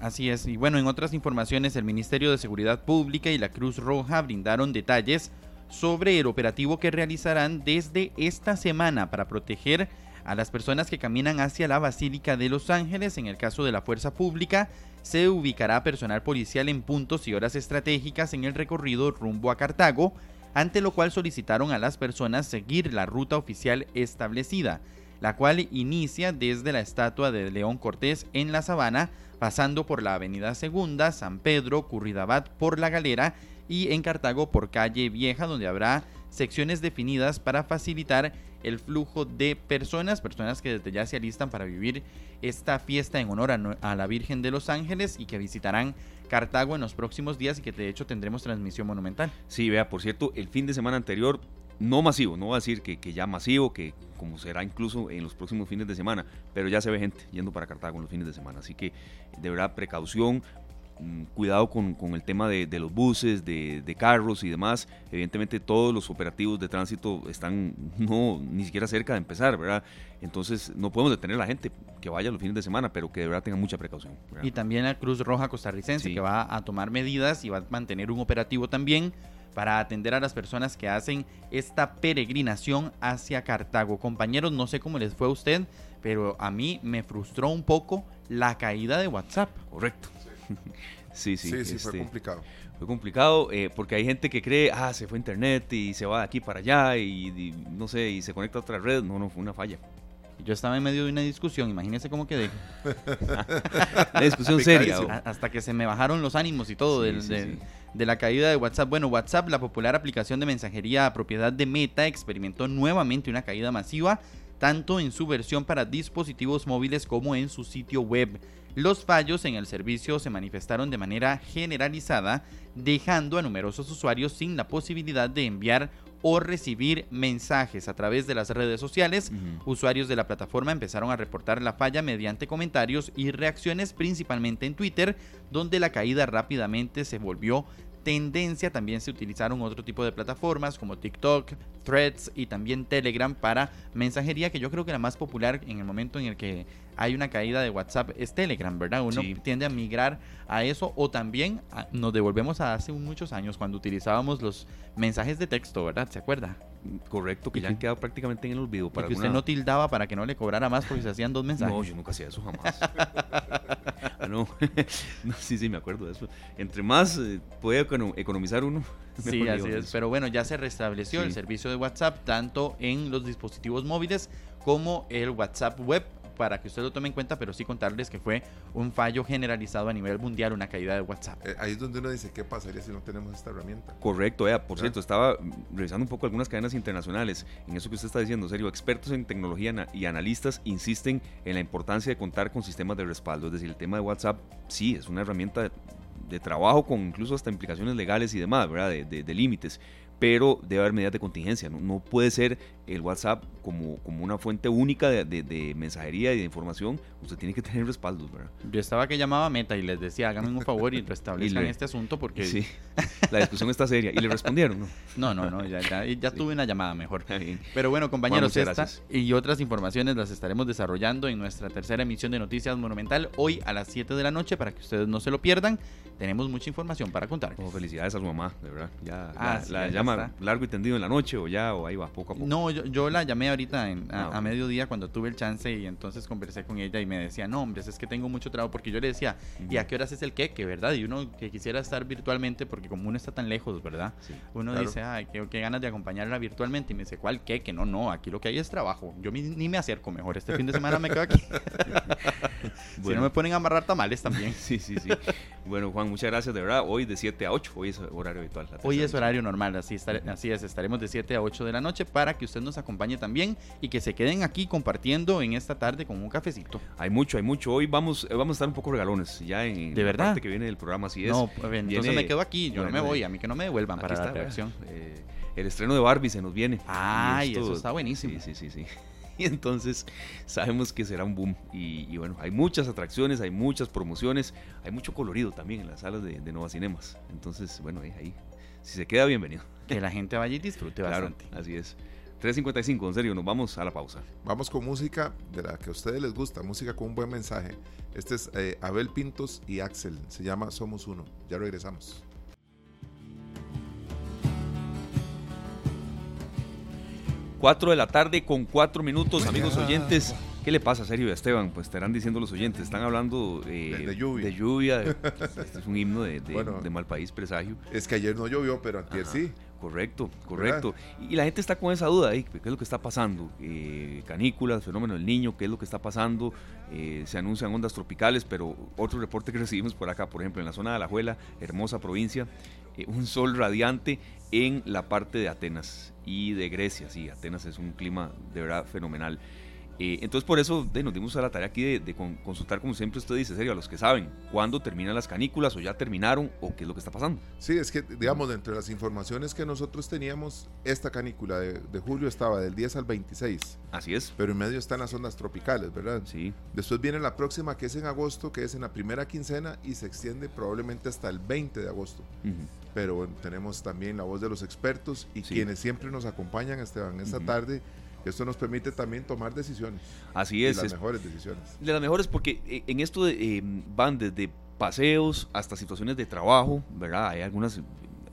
Así es. Y bueno, en otras informaciones, el Ministerio de Seguridad Pública y la Cruz Roja brindaron detalles sobre el operativo que realizarán desde esta semana para proteger a las personas que caminan hacia la Basílica de Los Ángeles. En el caso de la Fuerza Pública, se ubicará personal policial en puntos y horas estratégicas en el recorrido rumbo a Cartago, ante lo cual solicitaron a las personas seguir la ruta oficial establecida, la cual inicia desde la estatua de León Cortés en la Sabana, pasando por la Avenida Segunda, San Pedro, Curridabat por la Galera y en Cartago por calle Vieja, donde habrá secciones definidas para facilitar el flujo de personas, personas que desde ya se alistan para vivir esta fiesta en honor a, la Virgen de los Ángeles y que visitarán Cartago en los próximos días y que de hecho tendremos transmisión monumental. Sí, vea, por cierto, el fin de semana anterior, no masivo, no va a decir que, que ya masivo, que como será incluso en los próximos fines de semana, pero ya se ve gente yendo para Cartago en los fines de semana, así que de verdad precaución, cuidado con, el tema de, los buses, de, carros y demás. Evidentemente todos los operativos de tránsito están no ni siquiera cerca de empezar, ¿verdad? Entonces no podemos detener a la gente que vaya los fines de semana, pero que de verdad tenga mucha precaución. Y también la Cruz Roja costarricense que va a tomar medidas y va a mantener un operativo también para atender a las personas que hacen esta peregrinación hacia Cartago. Compañeros, no sé cómo les fue a usted, pero a mí me frustró un poco la caída de WhatsApp. Correcto. sí, sí. Sí, sí, fue este, complicado. Fue complicado eh, porque hay gente que cree, ah, se fue internet y se va de aquí para allá y, no sé, y se conecta a otra red. No, no, fue una falla. Yo estaba en medio de una discusión, imagínense cómo quedé. una discusión seria. Hasta que se me bajaron los ánimos y todo de la caída de WhatsApp. Bueno, WhatsApp, la popular aplicación de mensajería a propiedad de Meta, experimentó nuevamente una caída masiva, tanto en su versión para dispositivos móviles como en su sitio web. Los fallos en el servicio se manifestaron de manera generalizada, dejando a numerosos usuarios sin la posibilidad de enviar o recibir mensajes a través de las redes sociales. Usuarios de la plataforma empezaron a reportar la falla mediante comentarios y reacciones principalmente en Twitter, donde la caída rápidamente se volvió tendencia. También se utilizaron otro tipo de plataformas como TikTok, Threads y también Telegram para mensajería, que yo creo que la más popular en el momento en el que hay una caída de WhatsApp es Telegram, ¿verdad? Uno tiende a migrar a eso o también nos devolvemos a hace muchos años cuando utilizábamos los mensajes de texto, ¿verdad? ¿Se acuerda? Correcto, que ya han quedado prácticamente en el olvido. Para que usted no tildaba para que no le cobrara más porque se hacían dos mensajes. No, yo nunca hacía eso jamás. ah, no. sí, sí, me acuerdo de eso. Entre más eh, puede economizar uno. Sí, así es. Pero bueno, ya se restableció el servicio de WhatsApp tanto en los dispositivos móviles como el WhatsApp web para que usted lo tome en cuenta, pero sí contarles que fue un fallo generalizado a nivel mundial, una caída de WhatsApp. Eh, ahí es donde uno dice, ¿qué pasaría si no tenemos esta herramienta? Correcto, eh, por cierto, estaba revisando un poco algunas cadenas internacionales. En eso que usted está diciendo, serio, expertos en tecnología y analistas insisten en la importancia de contar con sistemas de respaldo. Es decir, el tema de WhatsApp sí es una herramienta de trabajo con incluso hasta implicaciones legales y demás, ¿verdad? de límites pero debe haber medidas de contingencia. No, puede ser el WhatsApp como, como una fuente única de, mensajería y de información. Usted tiene que tener respaldos, ¿verdad? Yo estaba que llamaba a Meta y les decía, háganme un favor y restablezcan este asunto porque... Sí, la discusión está seria. ¿Y le respondieron? No, no, no, ya, ya, tuve una llamada mejor. Pero bueno, compañeros, estas y otras informaciones las estaremos desarrollando en nuestra tercera emisión de Noticias Monumental hoy a las 7 de la noche para que ustedes no se lo pierdan. Tenemos mucha información para contar. Oh, felicidades a su mamá, de verdad. Ya ah, la, llama largo y tendido en la noche o ya, o ahí va, poco a poco. No, yo, la llamé ahorita a, ah, mediodía cuando tuve el chance y entonces conversé con ella y me decía, no, hombre, es que tengo mucho trabajo porque yo le decía, ¿y a qué horas es el qué? Que verdad, y uno que quisiera estar virtualmente porque como uno está tan lejos, ¿verdad? uno dice, ay, qué, qué, ganas de acompañarla virtualmente y me dice, ¿cuál qué? Que no, no, aquí lo que hay es trabajo. Yo ni me acerco mejor, este fin de semana me quedo aquí. bueno. Si no me ponen a amarrar tamales también. sí, sí, sí. Bueno, Juan, muchas gracias, de verdad. Hoy de 7 a 8, hoy es horario habitual. Hoy es horario normal, así, así es. Estaremos de 7 a 8 de la noche para que usted nos acompañe también y que se queden aquí compartiendo en esta tarde con un cafecito. Hay mucho, hay mucho. Hoy vamos, eh, vamos a estar un poco regalones ya en ¿De verdad? parte que viene del programa, así es. No, entonces me quedo aquí, yo no me voy, a mí que no me devuelvan para la reacción. Eh, el estreno de Barbie se nos viene. Ay, eso está buenísimo. Sí, sí, sí, sí. Y entonces sabemos que será un boom. Y, bueno, hay muchas atracciones, hay muchas promociones, hay mucho colorido también en las salas de, de Nova Cinemas. Entonces, bueno, ahí, si se queda, bienvenido. Que la gente vaya y disfrute claro, Así es. 3.55, en serio, nos vamos a la pausa. Vamos con música de la que a ustedes les gusta, música con un buen mensaje. Este es eh, Abel Pintos y Axel, se llama Somos Uno. Ya regresamos. 4 de la tarde con 4 minutos, amigos oyentes. ¿Qué le pasa, serio, a Esteban? Pues estarán diciendo los oyentes, están hablando eh, de, lluvia. De lluvia este es un himno de, de, mal país, presagio. Es que ayer no llovió, pero ayer sí. Correcto, correcto. Y la gente está con esa duda, ¿qué es lo que está pasando? Eh, canículas, fenómeno del niño, ¿qué es lo que está pasando? Eh, se anuncian ondas tropicales, pero otro reporte que recibimos por acá, por ejemplo, en la zona de Alajuela, hermosa provincia, eh, un sol radiante en la parte de Atenas y de Grecia, sí, Atenas es un clima de verdad fenomenal. Eh, entonces por eso nos dimos a la tarea aquí de, consultar, como siempre usted dice, serio, a los que saben cuándo terminan las canículas o ya terminaron o qué es lo que está pasando. Sí, es que digamos, entre las informaciones que nosotros teníamos, esta canícula de, julio estaba del 10 al 26. Así es. Pero en medio están las ondas tropicales, ¿verdad? Sí. Después viene la próxima que es en agosto, que es en la primera quincena y se extiende probablemente hasta el 20 de agosto. Pero tenemos también la voz de los expertos y quienes siempre nos acompañan, Esteban, esta tarde esto nos permite también tomar decisiones. Así es. De las mejores decisiones. De las mejores porque eh, en esto eh, van desde paseos hasta situaciones de trabajo, ¿verdad? Hay algunas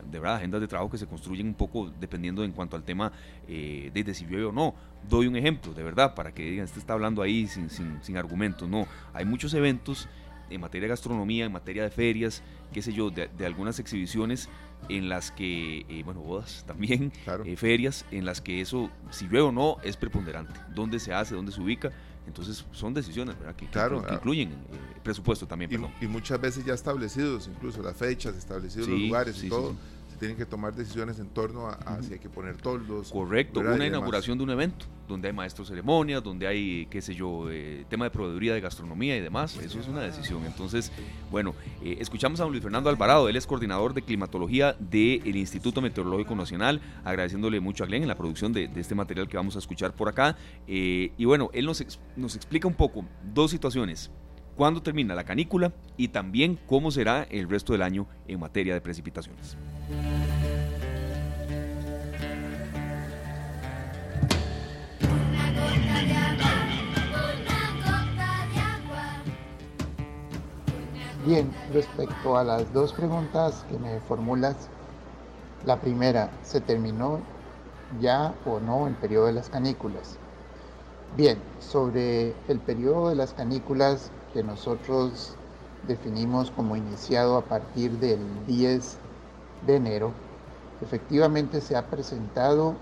de verdad, agendas de trabajo que se construyen un poco dependiendo en cuanto al tema eh, de, si llueve o no. Doy un ejemplo, de verdad, para que digan, este está hablando ahí sin, sin, sin argumentos. No, hay muchos eventos en materia de gastronomía, en materia de ferias, qué sé yo, de, algunas exhibiciones en las que, eh, bueno, bodas también, eh, ferias, en las que eso, si llueve o no, es preponderante. ¿Dónde se hace? ¿Dónde se ubica? Entonces son decisiones ¿verdad? Que, claro, que, incluyen eh, presupuesto también. Y, y, muchas veces ya establecidos, incluso las fechas, establecidos los lugares y todo tienen que tomar decisiones en torno a, si hay que poner toldos. Correcto, una inauguración de un evento donde hay maestros ceremonias, donde hay, qué sé yo, eh, tema de proveeduría de gastronomía y demás. Eso es una decisión. Entonces, bueno, eh, escuchamos a don Luis Fernando Alvarado, él es coordinador de climatología del Instituto Meteorológico Nacional, agradeciéndole mucho a Glenn en la producción de, este material que vamos a escuchar por acá. Eh, y bueno, él nos, nos explica un poco dos situaciones cuándo termina la canícula y también cómo será el resto del año en materia de precipitaciones. Bien, respecto a las dos preguntas que me formulas, la primera, ¿se terminó ya o no el periodo de las canículas? Bien, sobre el periodo de las canículas que nosotros definimos como iniciado a partir del 10 de enero, efectivamente se ha presentado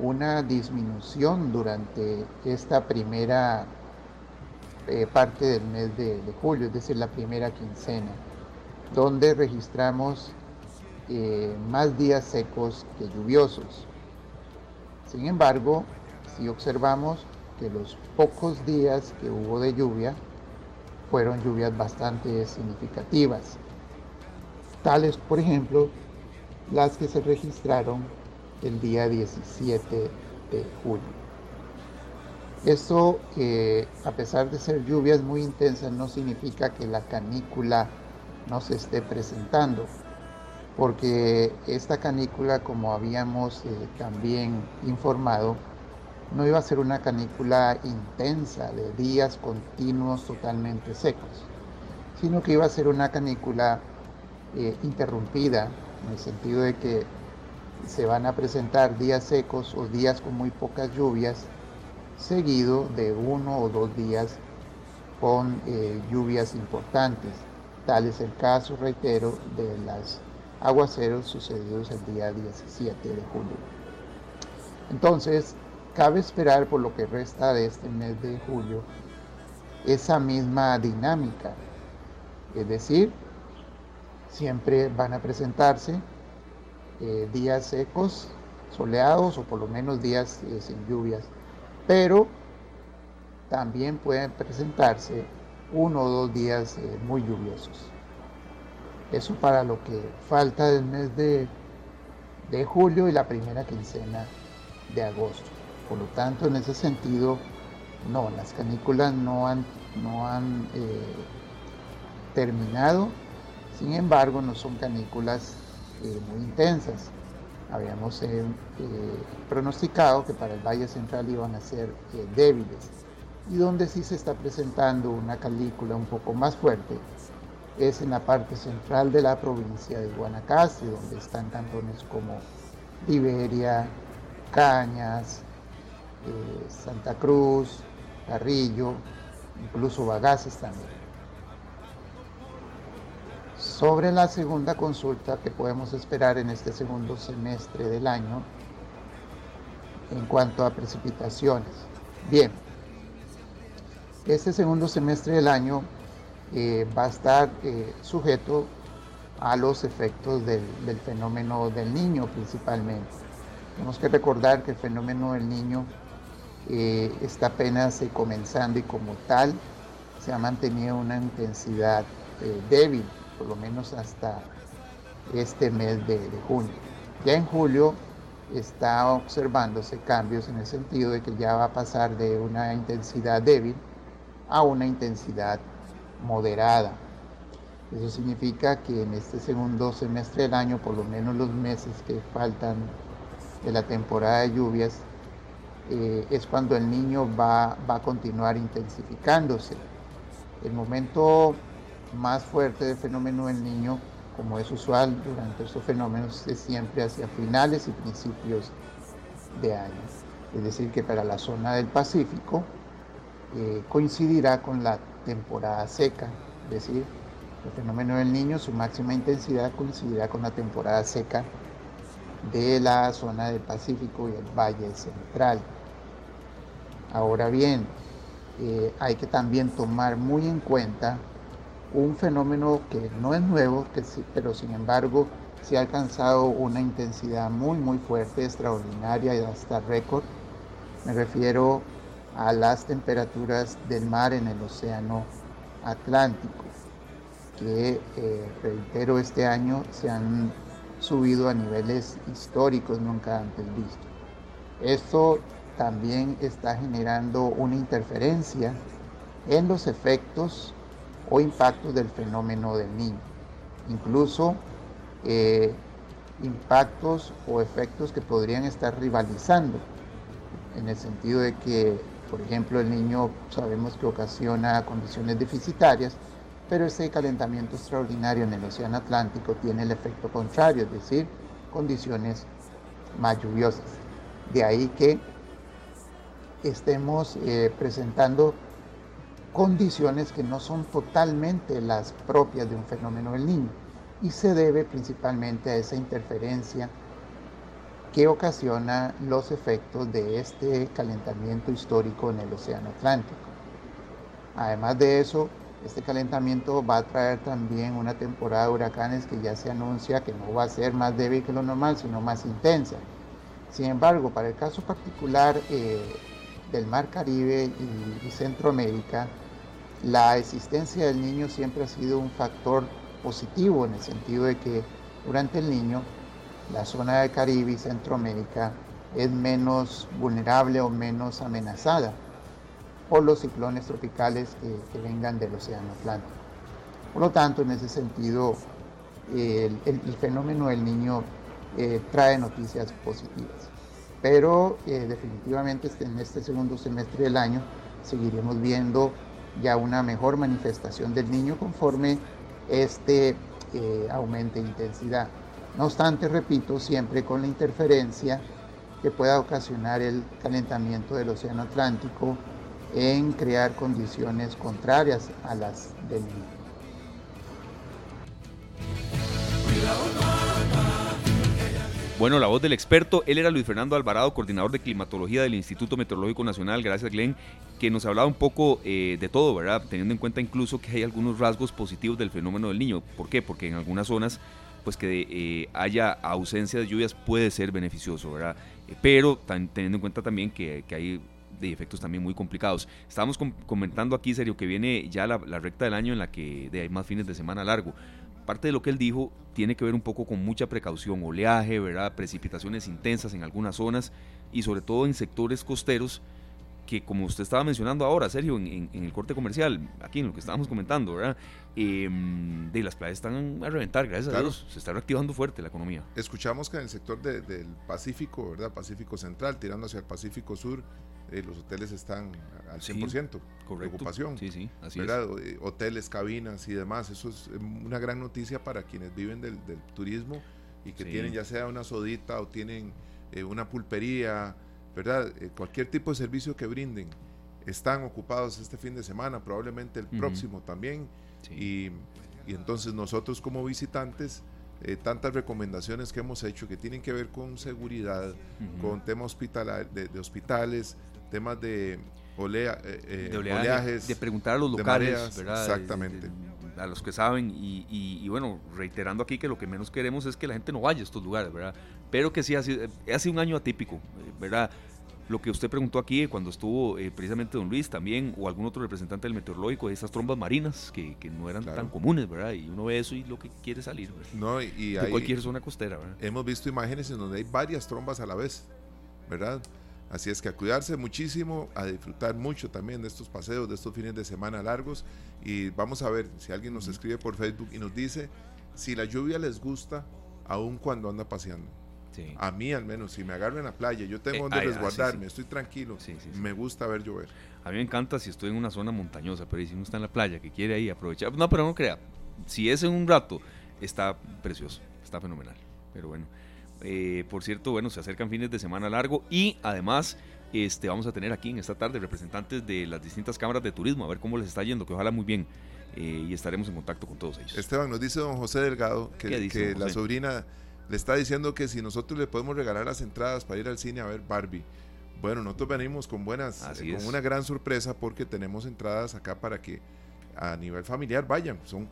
una disminución durante esta primera eh, parte del mes de, julio, es decir, la primera quincena, donde registramos eh, más días secos que lluviosos. Sin embargo, si observamos que los pocos días que hubo de lluvia fueron lluvias bastante significativas, tales por ejemplo las que se registraron el día 17 de julio. Esto, a pesar de ser lluvias muy intensas, no significa que la canícula no se esté presentando, porque esta canícula, como habíamos eh, también informado, no iba a ser una canícula intensa de días continuos totalmente secos, sino que iba a ser una canícula eh, interrumpida en el sentido de que se van a presentar días secos o días con muy pocas lluvias, seguido de uno o dos días con eh, lluvias importantes. Tal es el caso, reitero, de las aguaceros sucedidos el día 17 de julio. Entonces, cabe esperar por lo que resta de este mes de julio esa misma dinámica, es decir, siempre van a presentarse eh, días secos, soleados o por lo menos días eh, sin lluvias, pero también pueden presentarse uno o dos días eh, muy lluviosos. Eso para lo que falta del mes de, de julio y la primera quincena de agosto. Por lo tanto, en ese sentido, no, las canículas no han, no han terminado, sin embargo, no son canículas eh, muy intensas. Habíamos eh, pronosticado que para el Valle Central iban a ser débiles. Y donde sí se está presentando una canícula un poco más fuerte es en la parte central de la provincia de Guanacaste, donde están cantones como Liberia, Cañas, eh, Santa Cruz, Carrillo, incluso Bagaces también. Sobre la segunda consulta que podemos esperar en este segundo semestre del año en cuanto a precipitaciones. Bien, este segundo semestre del año eh, va a estar eh, sujeto a los efectos del, fenómeno del niño principalmente. Tenemos que recordar que el fenómeno del niño eh, está apenas comenzando y como tal se ha mantenido una intensidad débil, por lo menos hasta este mes de junio. Ya en julio está observándose cambios en el sentido de que ya va a pasar de una intensidad débil a una intensidad moderada. Eso significa que en este segundo semestre del año, por lo menos los meses que faltan de la temporada de lluvias, eh, es cuando el niño va, va a continuar intensificándose. El momento más fuerte del fenómeno del niño como es usual durante estos fenómenos, es siempre hacia finales y principios de año. Es decir, que para la zona del Pacífico eh, coincidirá con la temporada seca, es decir, el fenómeno del niño, su máxima intensidad coincidirá con la temporada seca de la zona del Pacífico y el Valle Central. Ahora bien, eh, hay que también tomar muy en cuenta un fenómeno que no es nuevo, que pero sin embargo se ha alcanzado una intensidad muy muy fuerte, extraordinaria y hasta récord. Me refiero a las temperaturas del mar en el océano Atlántico, que eh, reitero este año se han subido a niveles históricos nunca antes vistos. Esto también está generando una interferencia en los efectos o impactos del fenómeno del niño. Incluso eh, impactos o efectos que podrían estar rivalizando, en el sentido de que, por ejemplo, el niño sabemos que ocasiona condiciones deficitarias, pero ese calentamiento extraordinario en el Océano Atlántico tiene el efecto contrario, es decir, condiciones más lluviosas. De ahí que estemos eh, presentando condiciones que no son totalmente las propias de un fenómeno del niño y se debe principalmente a esa interferencia que ocasiona los efectos de este calentamiento histórico en el Océano Atlántico. Además de eso, este calentamiento va a traer también una temporada de huracanes que ya se anuncia que no va a ser más débil que lo normal, sino más intensa. Sin embargo, para el caso particular eh, del Mar Caribe y, Centroamérica, la existencia del niño siempre ha sido un factor positivo en el sentido de que durante el niño la zona del Caribe y Centroamérica es menos vulnerable o menos amenazada por los ciclones tropicales que, vengan del Océano Atlántico. Por lo tanto, en ese sentido, el, fenómeno del niño eh, trae noticias positivas pero eh, definitivamente este, en este segundo semestre del año seguiremos viendo ya una mejor manifestación del niño conforme este eh, aumente intensidad. No obstante, repito, siempre con la interferencia que pueda ocasionar el calentamiento del Océano Atlántico en crear condiciones contrarias a las del niño. Bueno, la voz del experto, él era Luis Fernando Alvarado, coordinador de climatología del Instituto Meteorológico Nacional, gracias Glenn, que nos hablaba un poco eh, de todo, ¿verdad? Teniendo en cuenta incluso que hay algunos rasgos positivos del fenómeno del niño. ¿Por qué? Porque en algunas zonas, pues que eh, haya ausencia de lluvias puede ser beneficioso, ¿verdad? Eh, pero teniendo en cuenta también que, hay de efectos también muy complicados. Estábamos comentando aquí, serio, que viene ya la, recta del año en la que hay más fines de semana largo parte de lo que él dijo tiene que ver un poco con mucha precaución, oleaje, ¿verdad? precipitaciones intensas en algunas zonas y sobre todo en sectores costeros que como usted estaba mencionando ahora, Sergio, en, el corte comercial, aquí en lo que estábamos comentando, ¿verdad? Em, de las playas están a reventar, gracias a Dios, se está reactivando fuerte la economía. Escuchamos que en el sector del Pacífico, ¿verdad? Pacífico Central, tirando hacia el Pacífico Sur, eh, los hoteles están al 100%, con preocupación. Sí, sí, así eh, Hoteles, cabinas y demás, eso es eh, una gran noticia para quienes viven del, turismo y que tienen ya sea una sodita o tienen una pulpería, ¿verdad? cualquier tipo de servicio que brinden. Están ocupados este fin de semana, probablemente el próximo también. Y, Y entonces nosotros como visitantes, eh, tantas recomendaciones que hemos hecho que tienen que ver con seguridad, con temas de, hospitales, temas de, olea, eh, de oleajes, de preguntar a los locales, ¿verdad? Exactamente. a los que saben y, y, bueno, reiterando aquí que lo que menos queremos es que la gente no vaya a estos lugares, ¿verdad? Pero que sí, ha sido, ha sido un año atípico, ¿verdad? lo que usted preguntó aquí cuando estuvo eh, precisamente don Luis también o algún otro representante del meteorológico de esas trombas marinas que, que no eran tan comunes, ¿verdad? Y uno ve eso y lo que quiere salir, No, y, de cualquier zona costera, ¿verdad? Hemos visto imágenes en donde hay varias trombas a la vez, ¿verdad? Así es que a cuidarse muchísimo, a disfrutar mucho también de estos paseos, de estos fines de semana largos. Y vamos a ver si alguien nos escribe por Facebook y nos dice si la lluvia les gusta, aún cuando anda paseando. A mí al menos, si me agarro en la playa, yo tengo eh, donde ah, resguardarme, estoy tranquilo, me gusta ver llover. A mí me encanta si estoy en una zona montañosa, pero si uno está en la playa, que quiere ahí aprovechar, no, pero no crea, si es en un rato, está precioso, está fenomenal. Pero bueno, eh, por cierto, bueno, se acercan fines de semana largo y además este, vamos a tener aquí en esta tarde representantes de las distintas cámaras de turismo, a ver cómo les está yendo, que ojalá muy bien. Eh, y estaremos en contacto con todos ellos. Esteban, nos dice don José Delgado que, que la sobrina le está diciendo que si nosotros le podemos regalar las entradas para ir al cine a ver Barbie. Bueno, nosotros venimos con buenas, eh, con una gran sorpresa porque tenemos entradas acá para que a nivel familiar vayan. Son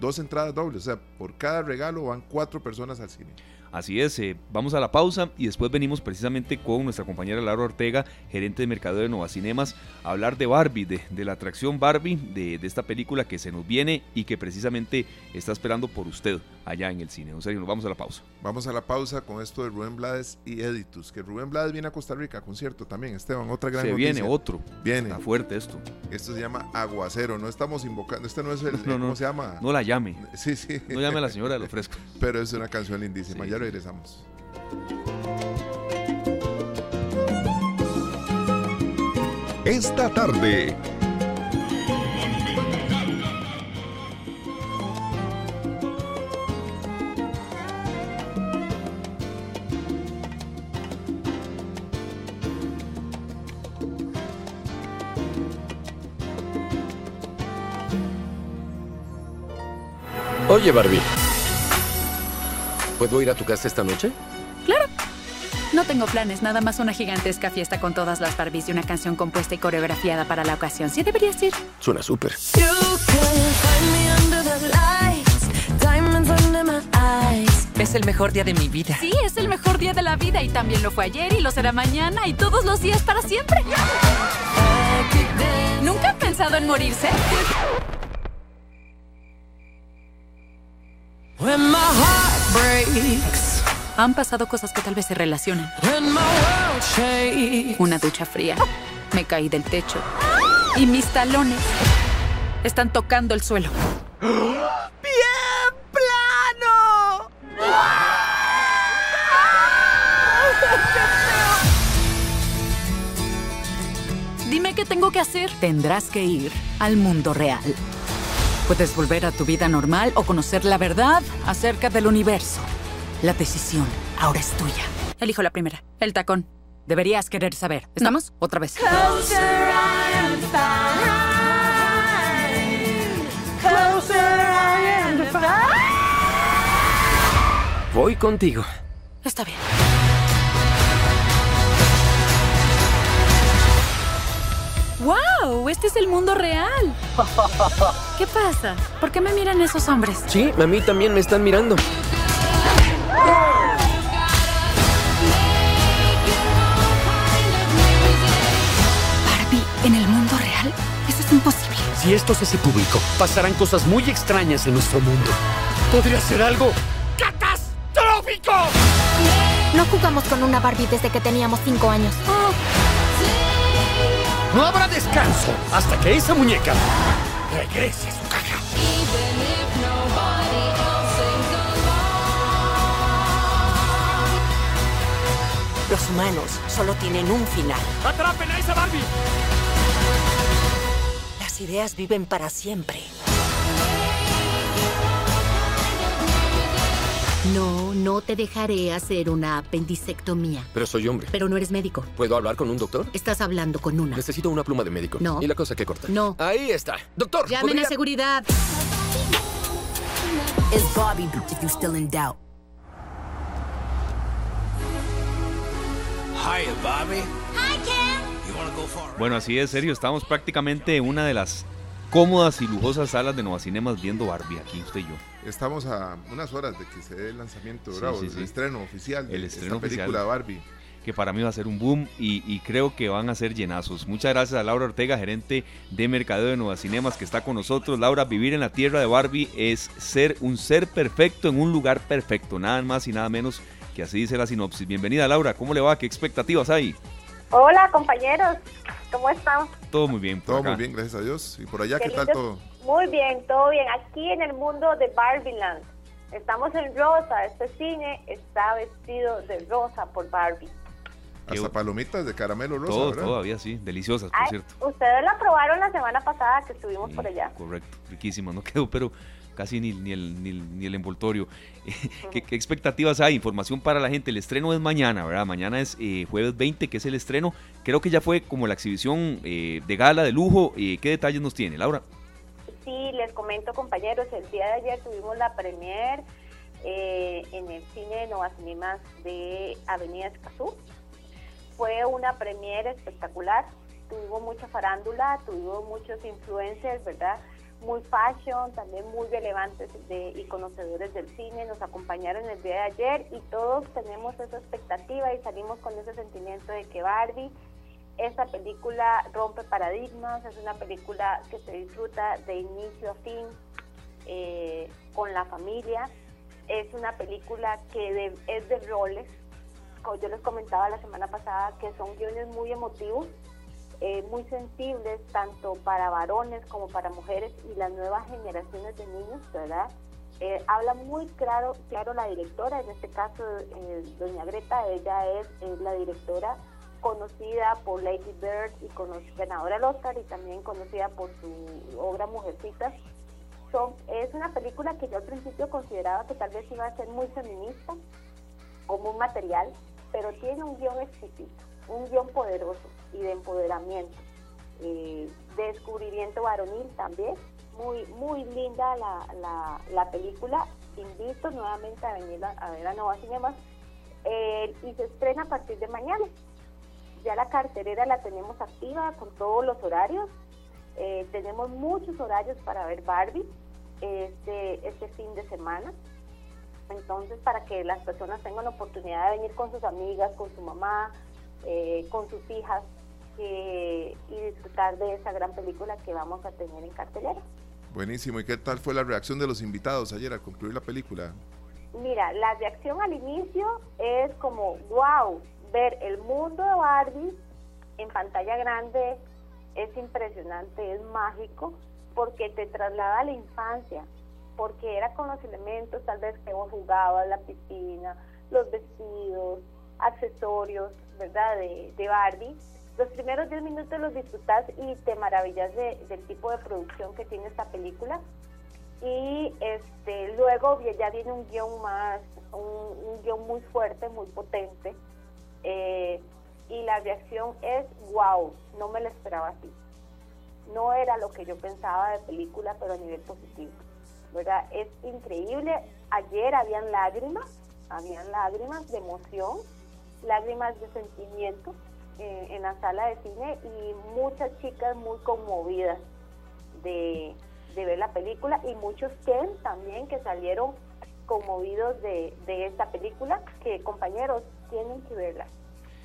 dos entradas dobles, o sea, por cada regalo van cuatro personas al cine. Así es, eh, vamos a la pausa y después venimos precisamente con nuestra compañera Laura Ortega, gerente de mercado de Nova Cinemas, a hablar de Barbie, de, la atracción Barbie, de, esta película que se nos viene y que precisamente está esperando por usted allá en el cine. En serio, nos vamos a la pausa. Vamos a la pausa con esto de Rubén Blades y Editus, que Rubén Blades viene a Costa Rica, concierto también, Esteban, otra gran se viene otro. Viene. Está fuerte esto. Esto se llama Aguacero, no estamos invocando, este no es el, ¿cómo se llama? No la llame. Sí, sí. No llame a la señora de los frescos. Pero es una canción lindísima, ya regresamos. Esta tarde. Oye, Barbie. ¿Puedo ir a tu casa esta noche? Claro. No tengo planes, nada más una gigantesca fiesta con todas las Barbies y una canción compuesta y coreografiada para la ocasión. ¿Sí deberías ir? Suena súper. Es el mejor día de mi vida. Sí, es el mejor día de la vida y también lo fue ayer y lo será mañana y todos los días para siempre. ¿Nunca han pensado en morirse? Han pasado cosas que tal vez se relacionan. Una ducha fría. Me caí del techo. Y mis talones están tocando el suelo. ¡Bien plano! Dime qué tengo que hacer. Tendrás que ir al mundo real. Puedes volver a tu vida normal o conocer la verdad acerca del universo. La decisión ahora es tuya. Elijo la primera, el tacón. Deberías querer saber. ¿Estamos? Otra vez. Voy contigo. Está bien. ¡Wow! Este es el mundo real. ¿Qué pasa? ¿Por qué me miran esos hombres? Sí, a mí también me están mirando. Si esto se hace público, pasarán cosas muy extrañas en nuestro mundo. Podría ser algo catastrófico. No jugamos con una Barbie desde que teníamos cinco años. Oh. No habrá descanso hasta que esa muñeca regrese a su caja. Los humanos solo tienen un final. ¡Atrapen a esa Barbie! Las ideas viven para siempre. No, no te dejaré hacer una apendicectomía. Pero soy hombre. Pero no eres médico. ¿Puedo hablar con un doctor? Estás hablando con una. Necesito una pluma de médico. No. ¿Y la cosa que corta? No. Ahí está. Doctor. Llamen a seguridad. is Bobby if you're still in doubt. Hiya, Bobby. Bueno, así es, serio, estamos prácticamente en una de las cómodas y lujosas salas de Nova Cinemas viendo Barbie, aquí usted y yo. Estamos a unas horas de que se dé el lanzamiento, el estreno oficial de el estreno esta película Barbie que para mí va a ser un boom y, creo que van a ser llenazos. Muchas gracias a Laura Ortega, gerente de Mercadeo de Nueva Cinemas, que está con nosotros. Laura, vivir en la tierra de Barbie es ser un ser perfecto en un lugar perfecto, nada más y nada menos que así dice la sinopsis. Bienvenida Laura, ¿cómo le va? ¿Qué expectativas hay? Hola compañeros, ¿cómo están? Todo muy bien. todo muy bien, gracias a Dios. ¿Y por allá qué, tal todo? Muy bien, todo bien. Aquí en el mundo de Barbieland. Estamos en rosa, este cine está vestido de rosa por Barbie. Hasta palomitas de caramelo rosa, Todo, todavía sí, deliciosas, por cierto. Ustedes la probaron la semana pasada que estuvimos por allá. Correcto, riquísima, no quedó, pero casi ni, ni, el, ni, el, envoltorio. ¿Qué, expectativas hay? Información para la gente. El estreno es mañana, ¿verdad? Mañana es eh, jueves 20, que es el estreno. Creo que ya fue como la exhibición eh, de gala, de lujo. Eh, ¿Qué detalles nos tiene, Laura? Sí, les comento, compañeros. El día de ayer tuvimos la premier en el cine de Nova Cinemas de Avenida Escazú fue una premiere espectacular, tuvo mucha farándula, tuvo muchos influencers, ¿verdad? Muy fashion, también muy relevantes de, y conocedores del cine, nos acompañaron el día de ayer y todos tenemos esa expectativa y salimos con ese sentimiento de que Barbie, esta película rompe paradigmas, es una película que se disfruta de inicio a fin eh, con la familia, es una película que es de roles, yo les comentaba la semana pasada que son guiones muy emotivos, eh, muy sensibles tanto para varones como para mujeres y las nuevas generaciones de niños, ¿verdad? Eh, habla muy claro, claro la directora, en este caso eh, doña Greta, ella es, la directora conocida por Lady Bird y ganadora del Oscar y también conocida por su obra Mujercitas. Son, es una película que yo al principio consideraba que tal vez iba a ser muy feminista, como un material, pero tiene un guion exquisito, un guion poderoso y de empoderamiento, eh, de descubrimiento varonil también. Muy, muy linda la, la, película. Invito nuevamente a venir a, ver a Nova Cinemas eh, y se estrena a partir de mañana. Ya la carterera la tenemos activa con todos los horarios. Eh, tenemos muchos horarios para ver Barbie este, este fin de semana. Entonces, para que las personas tengan la oportunidad de venir con sus amigas, con su mamá, eh, con sus hijas y disfrutar de esa gran película que vamos a tener en cartelera. Buenísimo. ¿Y qué tal fue la reacción de los invitados ayer al concluir la película? Mira, la reacción al inicio es como, wow, ver el mundo de Barbie en pantalla grande es impresionante, es mágico, porque te traslada a la infancia, porque era con los elementos tal vez que vos jugabas, la piscina, los vestidos, accesorios, ¿verdad? De, de Barbie. Los primeros 10 minutos los disfrutas y te maravillas del tipo de producción que tiene esta película. Y este luego ya viene un guion más, un, guion muy fuerte, muy potente. Eh, y la reacción es, wow, no me lo esperaba así. No era lo que yo pensaba de película, pero a nivel positivo. ¿verdad? Es increíble. Ayer habían lágrimas, habían lágrimas de emoción, lágrimas de sentimiento eh, en la sala de cine y muchas chicas muy conmovidas de, ver la película y muchos Ken también que salieron conmovidos de, de esta película, que compañeros tienen que verla,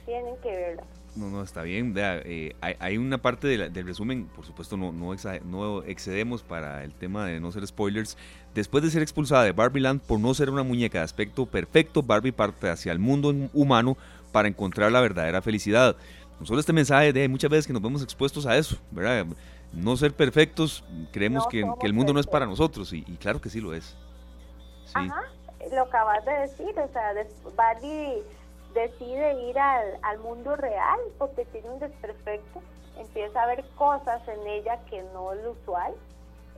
tienen que verla. No, no, está bien. Eh, hay, una parte del resumen, por supuesto, no, no, no, excedemos para el tema de no ser spoilers. Después de ser expulsada de Barbieland por no ser una muñeca de aspecto perfecto, Barbie parte hacia el mundo humano para encontrar la verdadera felicidad. No solo este mensaje de muchas veces que nos vemos expuestos a eso, ¿verdad? No ser perfectos, creemos que, el mundo no es para nosotros, y, claro que sí lo es. Ajá, lo acabas de decir, o sea, Barbie decide ir al, al mundo real porque tiene un desperfecto, empieza a ver cosas en ella que no es lo usual,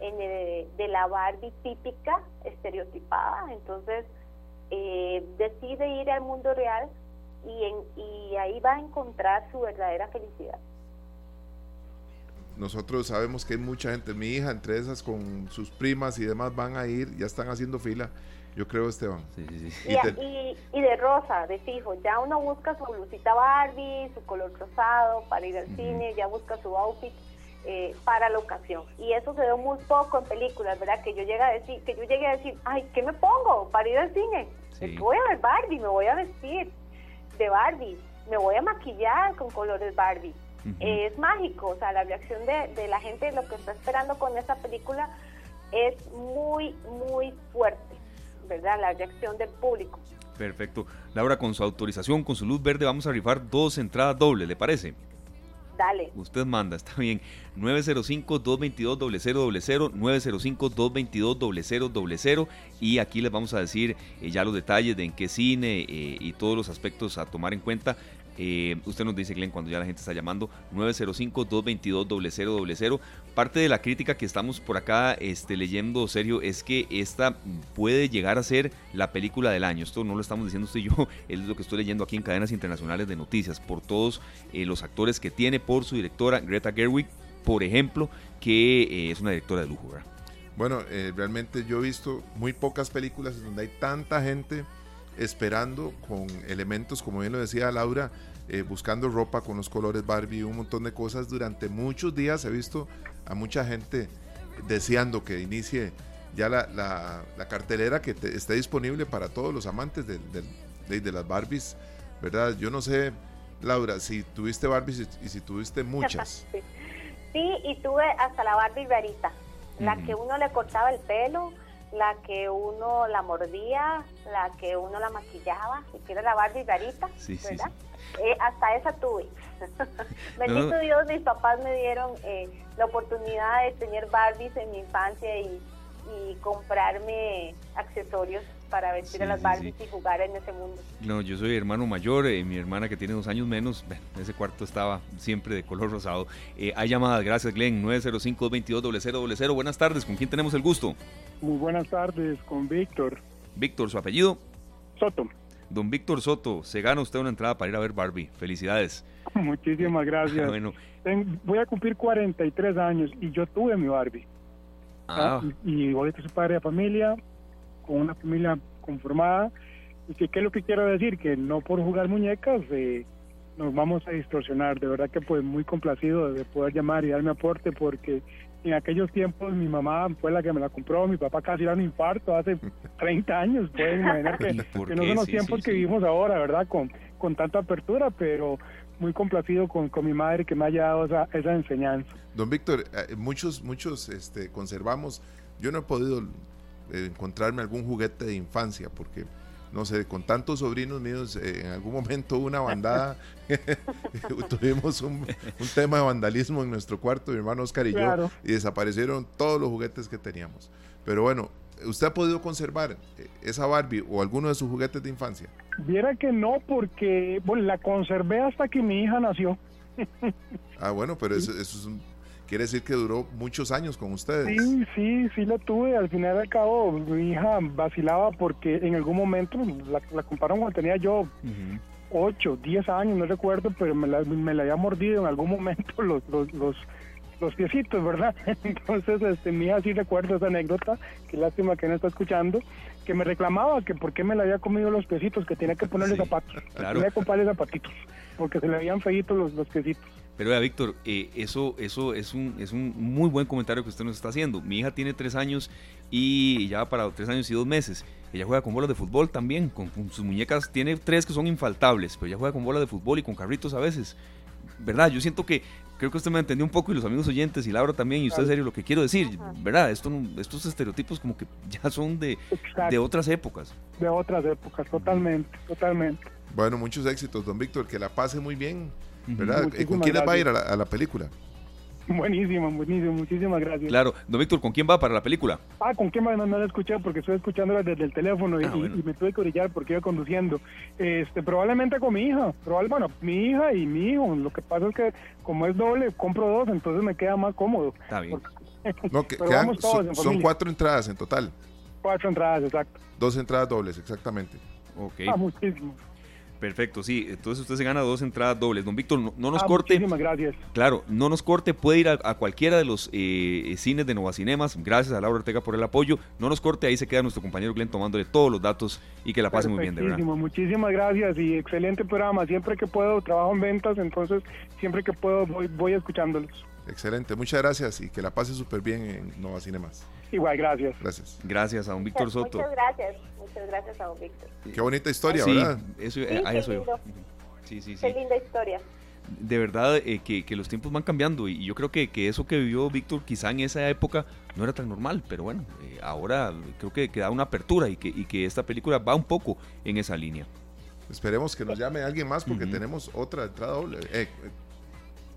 en de la Barbie típica, estereotipada, entonces eh, decide ir al mundo real y, en, y ahí va a encontrar su verdadera felicidad. nosotros sabemos que hay mucha gente, mi hija entre esas con sus primas y demás van a ir, ya están haciendo fila. Yo creo, Esteban. Y, de rosa, de fijo. Ya uno busca su blusita Barbie, su color rosado para ir al cine, ya busca su outfit eh, para la ocasión. Y eso se ve muy poco en películas, ¿verdad? Que yo llegue a decir, que yo llegue a decir, ay, ¿qué me pongo para ir al cine? Voy a ver Barbie, me voy a vestir de Barbie, me voy a maquillar con colores Barbie. es mágico, o sea, la reacción de, de la gente, lo que está esperando con esa película es muy, muy fuerte, ¿verdad? La reacción del público. Perfecto. Laura, con su autorización, con su luz verde, vamos a rifar dos entradas dobles, ¿le parece? Dale. Usted manda, está bien. 905-222-0000, 905-222-0000 y aquí les vamos a decir eh, ya los detalles de en qué cine eh, y todos los aspectos a tomar en cuenta eh, usted nos dice, Glenn, cuando ya la gente está llamando, 905-222-0000. Parte de la crítica que estamos por acá este, leyendo, serio, es que esta puede llegar a ser la película del año. Esto no lo estamos diciendo usted y yo, es lo que estoy leyendo aquí en cadenas internacionales de noticias, por todos eh, los actores que tiene, por su directora Greta Gerwig, por ejemplo, que eh, es una directora de lujo, Bueno, realmente yo he visto muy pocas películas donde hay tanta gente esperando con elementos, como bien lo decía Laura, eh, buscando ropa con los colores Barbie, un montón de cosas. Durante muchos días he visto a mucha gente deseando que inicie ya la, la, cartelera que esté disponible para todos los amantes de, de, las Barbies, ¿verdad? Yo no sé, Laura, si tuviste Barbies y, si tuviste muchas. Sí. y tuve hasta la Barbie Verita, la que uno le cortaba el pelo la que uno la mordía, la que uno la maquillaba, si quiere la Barbie Garita, ¿verdad? Eh, hasta esa tuve. Bendito Dios, mis papás me dieron eh, la oportunidad de tener Barbies en mi infancia y, y comprarme accesorios para vestir a las Barbies y jugar en ese mundo. No, yo soy hermano mayor, eh, mi hermana que tiene dos años menos, ese cuarto estaba siempre de color rosado. Eh, hay llamadas, gracias Glenn, 905-220000. Buenas tardes, ¿con quién tenemos el gusto? Muy buenas tardes, con Víctor. Víctor, ¿su apellido? Soto. Don Víctor Soto, se gana usted una entrada para ir a ver Barbie. Felicidades. Muchísimas gracias. bueno. voy a cumplir 43 años y yo tuve mi Barbie. Ah. Y, hoy soy padre de familia, con una familia conformada. Y que, ¿qué es lo que quiero decir? Que no por jugar muñecas eh, nos vamos a distorsionar. De verdad que pues muy complacido de poder llamar y darme aporte porque en aquellos tiempos mi mamá fue la que me la compró, mi papá casi era un infarto hace 30 años, pueden imaginar que, no son los tiempos que vivimos ahora, ¿verdad? Con, con tanta apertura, pero muy complacido con, con mi madre que me haya dado esa, esa enseñanza. Don Víctor, eh, muchos, muchos este, conservamos, yo no he podido eh, encontrarme algún juguete de infancia porque no sé, con tantos sobrinos míos, eh, en algún momento una bandada, tuvimos un, tema de vandalismo en nuestro cuarto, mi hermano Oscar y yo, y desaparecieron todos los juguetes que teníamos. Pero bueno, ¿usted ha podido conservar eh, esa Barbie o alguno de sus juguetes de infancia? Viera que no, porque bueno, la conservé hasta que mi hija nació. ah, bueno, pero eso, eso es un Quiere decir que duró muchos años con ustedes. Sí, sí, sí lo tuve. Al final al cabo, mi hija vacilaba porque en algún momento la, la compraron cuando tenía yo 8, 10 años, no recuerdo, pero me la, me la había mordido en algún momento los, los, los, los piecitos, ¿verdad? Entonces, este, mi hija sí recuerdo esa anécdota, qué lástima que no está escuchando, que me reclamaba que por qué me la había comido los piecitos, que tenía que ponerle zapatos, claro. tenía que comprarle zapatitos, porque se le habían feitos los, los piecitos. Pero vea, Víctor, eh, eso, eso es, un, es un muy buen comentario que usted nos está haciendo. Mi hija tiene tres años y ya va para tres años y dos meses. Ella juega con bolas de fútbol también, con, sus muñecas. Tiene tres que son infaltables, pero ella juega con bolas de fútbol y con carritos a veces. ¿Verdad? Yo siento que creo que usted me entendió un poco y los amigos oyentes y Laura también y usted serio lo que quiero decir, ¿verdad? Esto estos estereotipos como que ya son de, de otras épocas. De otras épocas, totalmente, totalmente. Bueno, muchos éxitos, don Víctor, que la pase muy bien ¿verdad? ¿Con quién va a ir a la, película? Buenísimo, buenísimo, muchísimas gracias. Claro, don Víctor, ¿con quién va para la película? Ah, ¿con quién va? No, no la escuché porque estoy escuchándola desde el teléfono y, ah, me tuve que orillar porque iba conduciendo. Este, probablemente con mi hija, probablemente, bueno, mi hija y mi hijo. Lo que pasa es que como es doble, compro dos, entonces me queda más cómodo. Está bien. son, cuatro entradas en total. Cuatro entradas, exacto. Dos entradas dobles, exactamente. Ok. Ah, muchísimo. Perfecto, sí. Entonces usted se gana dos entradas dobles. Don Víctor, no, nos ah, corte. Muchísimas gracias. Claro, no nos corte. Puede ir a, cualquiera de los eh, cines de Nova Cinemas. Gracias a Laura Ortega por el apoyo. No nos corte. Ahí se queda nuestro compañero Glenn tomándole todos los datos y que la pase muy bien, de verdad. Muchísimas gracias y excelente programa. Siempre que puedo, trabajo en ventas. Entonces, siempre que puedo, voy, voy escuchándolos. Excelente. Muchas gracias y que la pase súper bien en Nova Cinemas. Igual, gracias. Gracias. Gracias a don Víctor Soto. Muchas gracias. Muchas gracias a don Víctor. Qué bonita historia, ¿verdad? Eso, sí, a eso Sí, sí, sí. Qué linda historia. De verdad eh, que, que, los tiempos van cambiando y yo creo que, que, eso que vivió Víctor quizá en esa época no era tan normal, pero bueno, eh, ahora creo que, que, da una apertura y que, y que esta película va un poco en esa línea. Esperemos que nos llame alguien más porque tenemos otra entrada doble. Eh,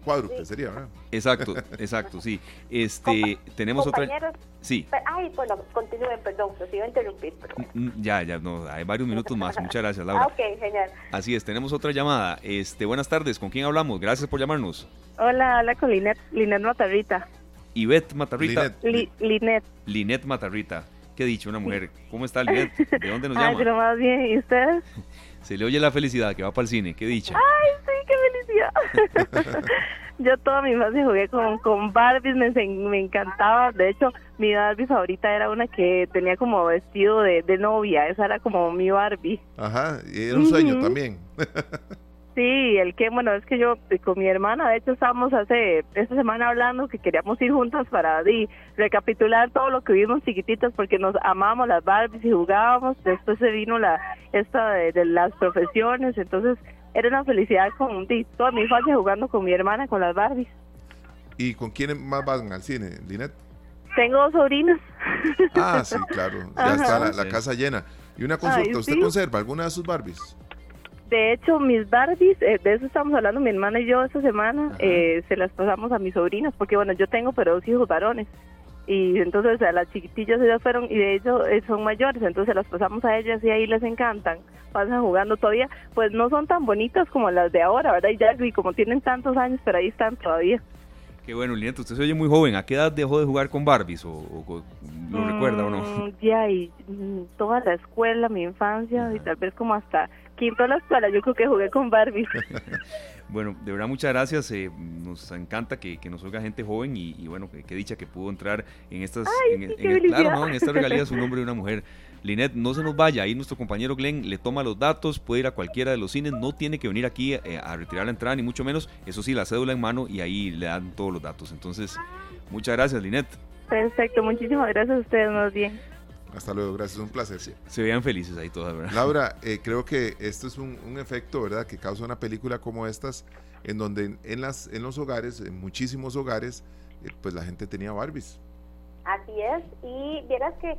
cuádruple sería, ¿verdad? Exacto, exacto, sí. Este, tenemos otra. Sí. Ay, bueno, continúen, perdón, los iba a interrumpir. Pero... Mm, mm, ya, ya, no, hay varios minutos más. Muchas gracias, Laura. Ah, ok, genial. Así es, tenemos otra llamada. Este, buenas tardes, ¿con quién hablamos? Gracias por llamarnos. Hola, hola con Linet, Linet Matarrita. Ivette Matarrita. Linet. Linet Matarrita. ¿Qué ha dicho una mujer? ¿Cómo está Linet? ¿De dónde nos llama? Ay, pero más bien, ¿y usted? Se le oye la felicidad que va para el cine, qué dicha. Ay, sí, qué felicidad. Yo toda mi infancia jugué con, con Barbies, me, me encantaba. De hecho, mi Barbie favorita era una que tenía como vestido de, de novia. Esa era como mi Barbie. Ajá, y era un sueño también. Sí, el que, bueno, es que yo eh, con mi hermana, de hecho, estábamos hace esta semana hablando que queríamos ir juntas para di, recapitular todo lo que vimos chiquititas porque nos amamos las Barbies y jugábamos. Después se vino la esta de, las profesiones, entonces era una felicidad con di, toda mi infancia jugando con mi hermana, con las Barbies. ¿Y con quién más van al cine, Linet? Tengo dos sobrinas. Ah, sí, claro. Ya está la, casa llena. Y una consulta, ¿usted conserva alguna de sus Barbies? De hecho, mis Barbies, eh, de eso estamos hablando mi hermana y yo esta semana, eh, se las pasamos a mis sobrinas, porque bueno, yo tengo pero dos hijos varones. Y entonces a las chiquitillas ellas fueron, y de hecho eh, son mayores, entonces las pasamos a ellas y ahí les encantan, pasan jugando todavía, pues no son tan bonitas como las de ahora, ¿verdad? Y ya, y como tienen tantos años, pero ahí están todavía. Qué bueno, Liliana, usted se oye muy joven. ¿A qué edad dejó de jugar con Barbies? ¿O, lo recuerda o no? Mm, ya, y mm, toda la escuela, mi infancia, y tal vez como hasta quinto de la escuela, yo creo que jugué con Barbie. bueno, de verdad muchas gracias, eh, nos encanta que, nos oiga gente joven y, bueno, qué dicha que pudo entrar en estas, en, claro, en esta regalía un hombre y una mujer. Linet, no se nos vaya, ahí nuestro compañero Glenn le toma los datos, puede ir a cualquiera de los cines, no tiene que venir aquí eh, a retirar la entrada, ni mucho menos, eso sí, la cédula en mano y ahí le dan todos los datos. Entonces, muchas gracias, Linet. Perfecto, muchísimas gracias a ustedes, más bien. Hasta luego, gracias, un placer. Se vean felices ahí todas, ¿verdad? Laura, eh, creo que esto es un, efecto, ¿verdad?, que causa una película como estas, en donde en, las, en los hogares, en muchísimos hogares, eh, pues la gente tenía Barbies. Así es, y vieras que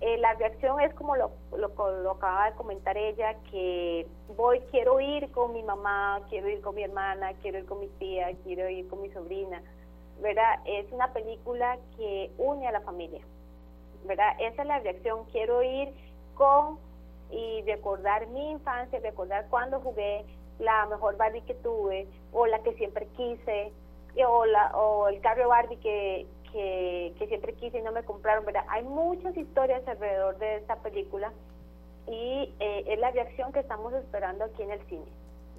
eh, la reacción es como lo, lo, lo, acaba de comentar ella, que voy, quiero ir con mi mamá, quiero ir con mi hermana, quiero ir con mi tía, quiero ir con mi sobrina, ¿verdad? Es una película que une a la familia. ¿Verdad? Esa es la reacción. Quiero ir con y recordar mi infancia, recordar cuando jugué la mejor Barbie que tuve o la que siempre quise o, la, o el carro Barbie que, que, siempre quise y no me compraron, ¿verdad? Hay muchas historias alrededor de esta película y eh, es la reacción que estamos esperando aquí en el cine,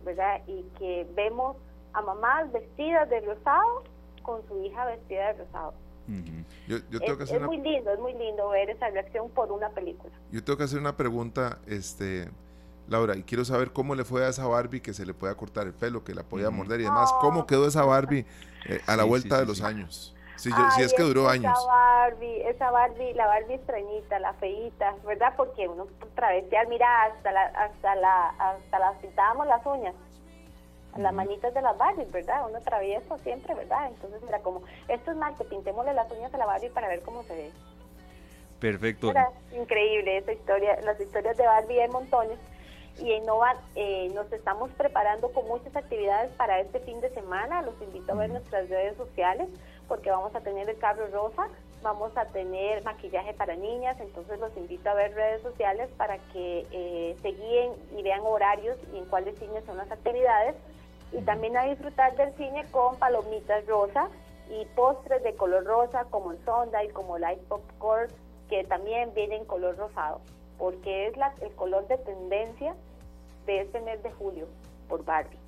¿verdad? Y que vemos a mamás vestidas de rosado con su hija vestida de rosado es, muy lindo, es muy lindo ver esa reacción por una película. Yo tengo que hacer una pregunta, este, Laura, y quiero saber cómo le fue a esa Barbie que se le podía cortar el pelo, que la podía morder y demás. ¿Cómo quedó esa Barbie eh, a la vuelta de los años? Si, es que duró años. Esa Barbie, esa Barbie, la Barbie extrañita, la feita, ¿verdad? Porque uno travesear, mira, hasta la, hasta la, hasta las pintábamos las uñas las manitas de las Barbies, ¿verdad? Uno travieso siempre, ¿verdad? Entonces era como, esto es mal, que pintémosle las uñas a la Barbie para ver cómo se ve. Perfecto. Era increíble esa historia, las historias de Barbie hay montones. Y en Nova eh, nos estamos preparando con muchas actividades para este fin de semana. Los invito a ver nuestras redes sociales porque vamos a tener el carro rosa, vamos a tener maquillaje para niñas, entonces los invito a ver redes sociales para que eh, se guíen y vean horarios y en cuáles cines son las actividades y también a disfrutar del cine con palomitas rosa y postres de color rosa como el sonda y como ice popcorn que también viene en color rosado porque es la, el color de tendencia de este mes de julio por Barbie.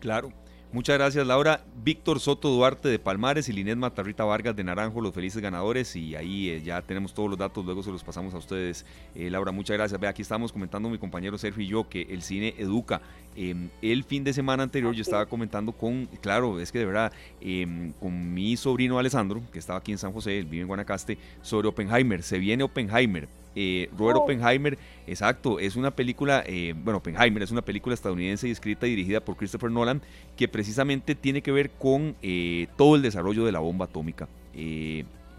Claro. Muchas gracias, Laura. Víctor Soto Duarte de Palmares y Linet Matarrita Vargas de Naranjo, los felices ganadores. Y ahí eh, ya tenemos todos los datos, luego se los pasamos a ustedes. Eh, Laura, muchas gracias. Ve, aquí estamos comentando mi compañero Sergio y yo que el cine educa. Em, el fin de semana anterior yo estaba comentando con, claro, es que de verdad, em, con mi sobrino Alessandro, que estaba aquí en San José, él vive en Guanacaste, sobre Oppenheimer. Se viene Oppenheimer. Eh, Robert oh. Oppenheimer, exacto, es una película, eh, bueno, Oppenheimer es una película estadounidense y escrita y dirigida por Christopher Nolan, que precisamente tiene que ver con eh, todo el desarrollo de la bomba atómica.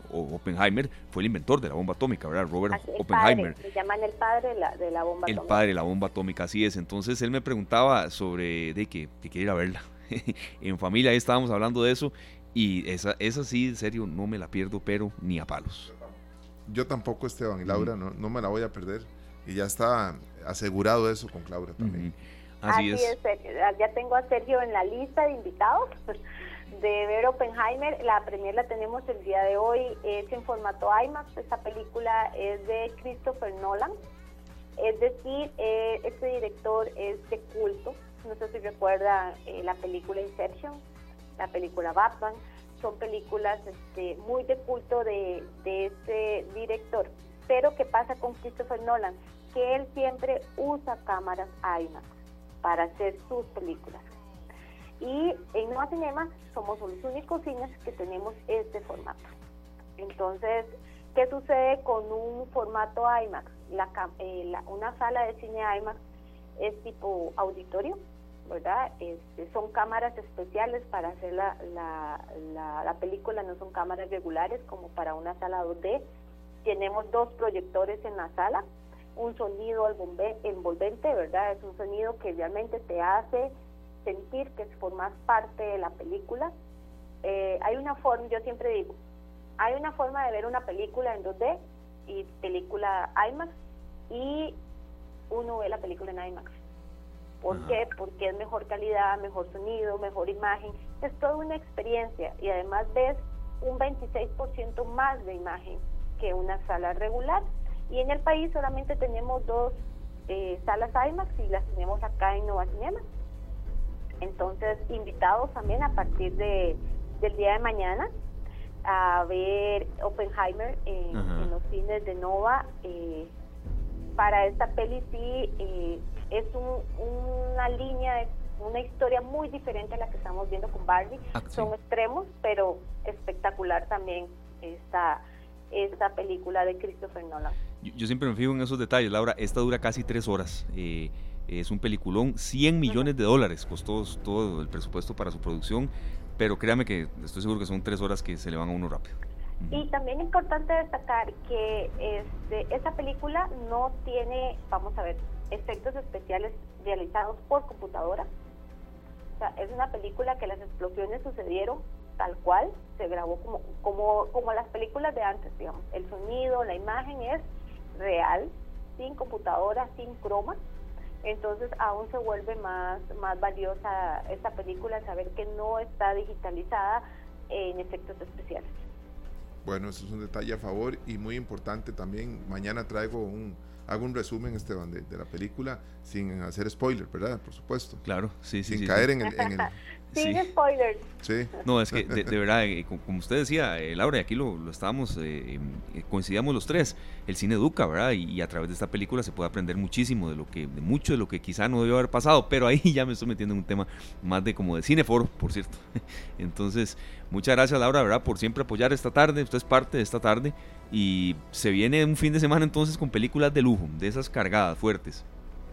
Oppenheimer fue el inventor de la bomba atómica, ¿verdad? Robert Oppenheimer. se llaman el padre de la, bomba atómica. El padre de la bomba atómica, así es. Entonces él me preguntaba sobre de que, que quiere ir a verla. en familia ahí estábamos hablando de eso y esa, esa sí, en serio, no me la pierdo, pero ni a palos yo tampoco, Esteban y Laura, no, no, me la voy a perder. Y ya está asegurado eso con Laura también. Así, es. Ya tengo a Sergio en la lista de invitados de ver Oppenheimer. La premier la tenemos el día de hoy. Es en formato IMAX. Esta película es de Christopher Nolan. Es decir, eh, este director es de culto. No sé si recuerda eh, la película Inception, la película Batman son películas este, muy de culto de, de este director. Pero ¿qué pasa con Christopher Nolan? Que él siempre usa cámaras IMAX para hacer sus películas. Y en Nueva Cinema somos los únicos cines que tenemos este formato. Entonces, ¿qué sucede con un formato IMAX? Eh, la, una sala de cine IMAX es tipo auditorio, ¿verdad? Este, son cámaras especiales para hacer la, la, película, no son cámaras regulares como para una sala 2D. Tenemos dos proyectores en la sala, un sonido envolvente, ¿verdad? Es un sonido que realmente te hace sentir que formas parte de la película. Eh, hay una forma, yo siempre digo, hay una forma de ver una película en 2D y película IMAX y uno ve la película en IMAX ¿Por qué? Porque es mejor calidad, mejor sonido, mejor imagen. Es toda una experiencia y además ves un 26% más de imagen que una sala regular. Y en el país solamente tenemos dos eh, salas IMAX y las tenemos acá en Nova Cinema. Entonces, invitados también a partir de, del día de mañana a ver Oppenheimer en, los cines de Nova. Eh, para esta peli sí eh, es una línea, una historia muy diferente a la que estamos viendo con Barbie. Ah, Son extremos, pero espectacular también esta, esta película de Christopher Nolan. Yo, siempre me fijo en esos detalles, Laura. Esta dura casi tres horas. Eh, es un peliculón, 100 millones de dólares costó todo el presupuesto para su producción, pero créame que estoy seguro que son tres horas que se le van a uno rápido. Y también es importante destacar que este, esa película no tiene, vamos a ver, efectos especiales realizados por computadora. O sea, es una película que las explosiones sucedieron tal cual, se grabó como, como, como las películas de antes, digamos. El sonido, la imagen es real, sin computadora, sin croma. Entonces aún se vuelve más, más valiosa esta película, saber que no está digitalizada en efectos especiales. Bueno, eso es un detalle a favor y muy importante también. Mañana traigo un, hago un resumen, Esteban, de, de la película sin hacer spoiler, ¿verdad? Por supuesto. Claro, sí, sí. Sin caer En, el, Sin spoilers. Sí. No, es que de, verdad, eh, como usted decía, eh, Laura, y aquí lo, lo estábamos, eh, em, coincidíamos los tres, el cine educa, ¿verdad? Y, a través de esta película se puede aprender muchísimo de lo que, de mucho de lo que quizá no debió haber pasado, pero ahí ya me estoy metiendo en un tema más de como de cineforo, por cierto. Entonces, muchas gracias, Laura, ¿verdad? Por siempre apoyar esta tarde, usted es parte de esta tarde y se viene un fin de semana entonces con películas de lujo, de esas cargadas, fuertes.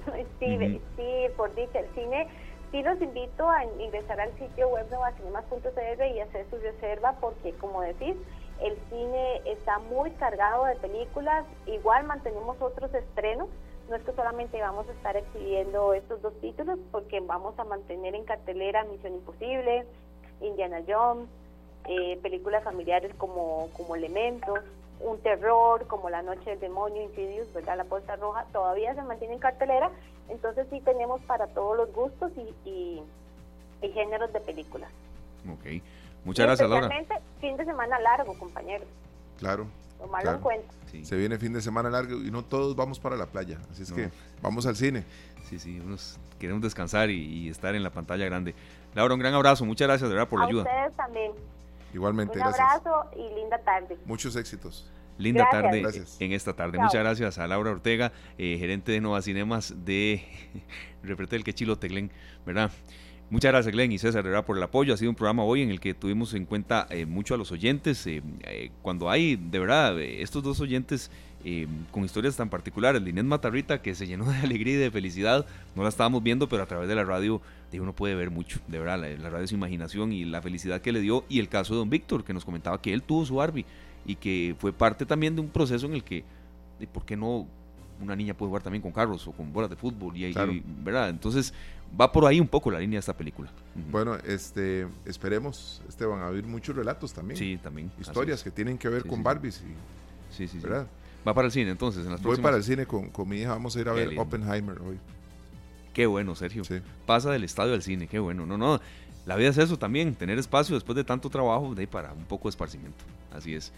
Sí, sí, por dicho, el cine sí los invito a ingresar al sitio web novacinemas.cr y hacer su reserva porque, como decís, el cine está muy cargado de películas. Igual mantenemos otros estrenos. No es que solamente vamos a estar exhibiendo estos dos títulos, porque vamos a mantener en cartelera Misión Imposible, Indiana Jones, eh, películas familiares como, como Elementos, un terror como La Noche del Demonio, Insidious, ¿verdad? La Puerta Roja, todavía se mantiene en cartelera, entonces sí tenemos para todos los gustos y, y, géneros de películas. Ok, muchas gracias Laura. fin de semana largo, compañeros. Claro, tomarlo en cuenta. Se viene fin de semana largo y no todos vamos para la playa, así es que vamos al cine. Sí, sí, unos queremos descansar y, estar en la pantalla grande. Laura, un gran abrazo, muchas gracias de verdad por la ayuda. A ustedes también. Igualmente, un abrazo y linda tarde. Muchos éxitos. Linda tarde en esta tarde. Muchas gracias a Laura Ortega, eh, gerente de Nova Cinemas de Reprete del Quechilo Teglen, ¿verdad? Muchas gracias, Glenn y César, ¿verdad? por el apoyo. Ha sido un programa hoy en el que tuvimos en cuenta eh, mucho a los oyentes. Eh, cuando hay, de verdad, estos dos oyentes con historias tan particulares, Linet Matarrita, que se llenó de alegría y de felicidad, no la estábamos viendo, pero a través de la radio uno puede ver mucho, de verdad, la, la radio es su imaginación y la felicidad que le dio. Y el caso de don Víctor, que nos comentaba que él tuvo su Barbie y que fue parte también de un proceso en el que, ¿por qué no una niña puede jugar también con carros o con bolas de fútbol? Y ahí, ¿verdad? Entonces va por ahí un poco la línea de esta película. Bueno, este, esperemos, este, van a haber muchos relatos también. Sí, también. Historias que tienen que ver con Barbies. Y, sí, sí, ¿verdad? Va para el cine entonces. En las Voy para el cine con, con, mi hija, vamos a ir a ver Oppenheimer hoy. Qué bueno, Sergio. Pasa del estadio al cine, qué bueno. No, no, la vida es eso también, tener espacio después de tanto trabajo de para un poco de esparcimiento. Así es.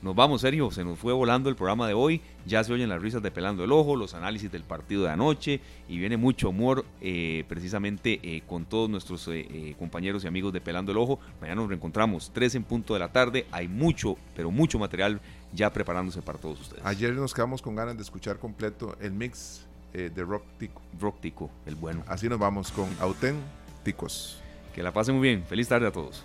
Nos vamos, Sergio, se nos fue volando el programa de hoy, ya se oyen las risas de Pelando el Ojo, los análisis del partido de anoche y viene mucho humor eh, precisamente eh, con todos nuestros eh, compañeros y amigos de Pelando el Ojo. Mañana nos reencontramos 3 en punto de la tarde, hay mucho, pero mucho material ya preparándose para todos ustedes. Ayer nos quedamos con ganas de escuchar completo el mix de Rock Tico. Rock Tico, el bueno. Así nos vamos con Auténticos. Que la pasen muy bien, feliz tarde a todos.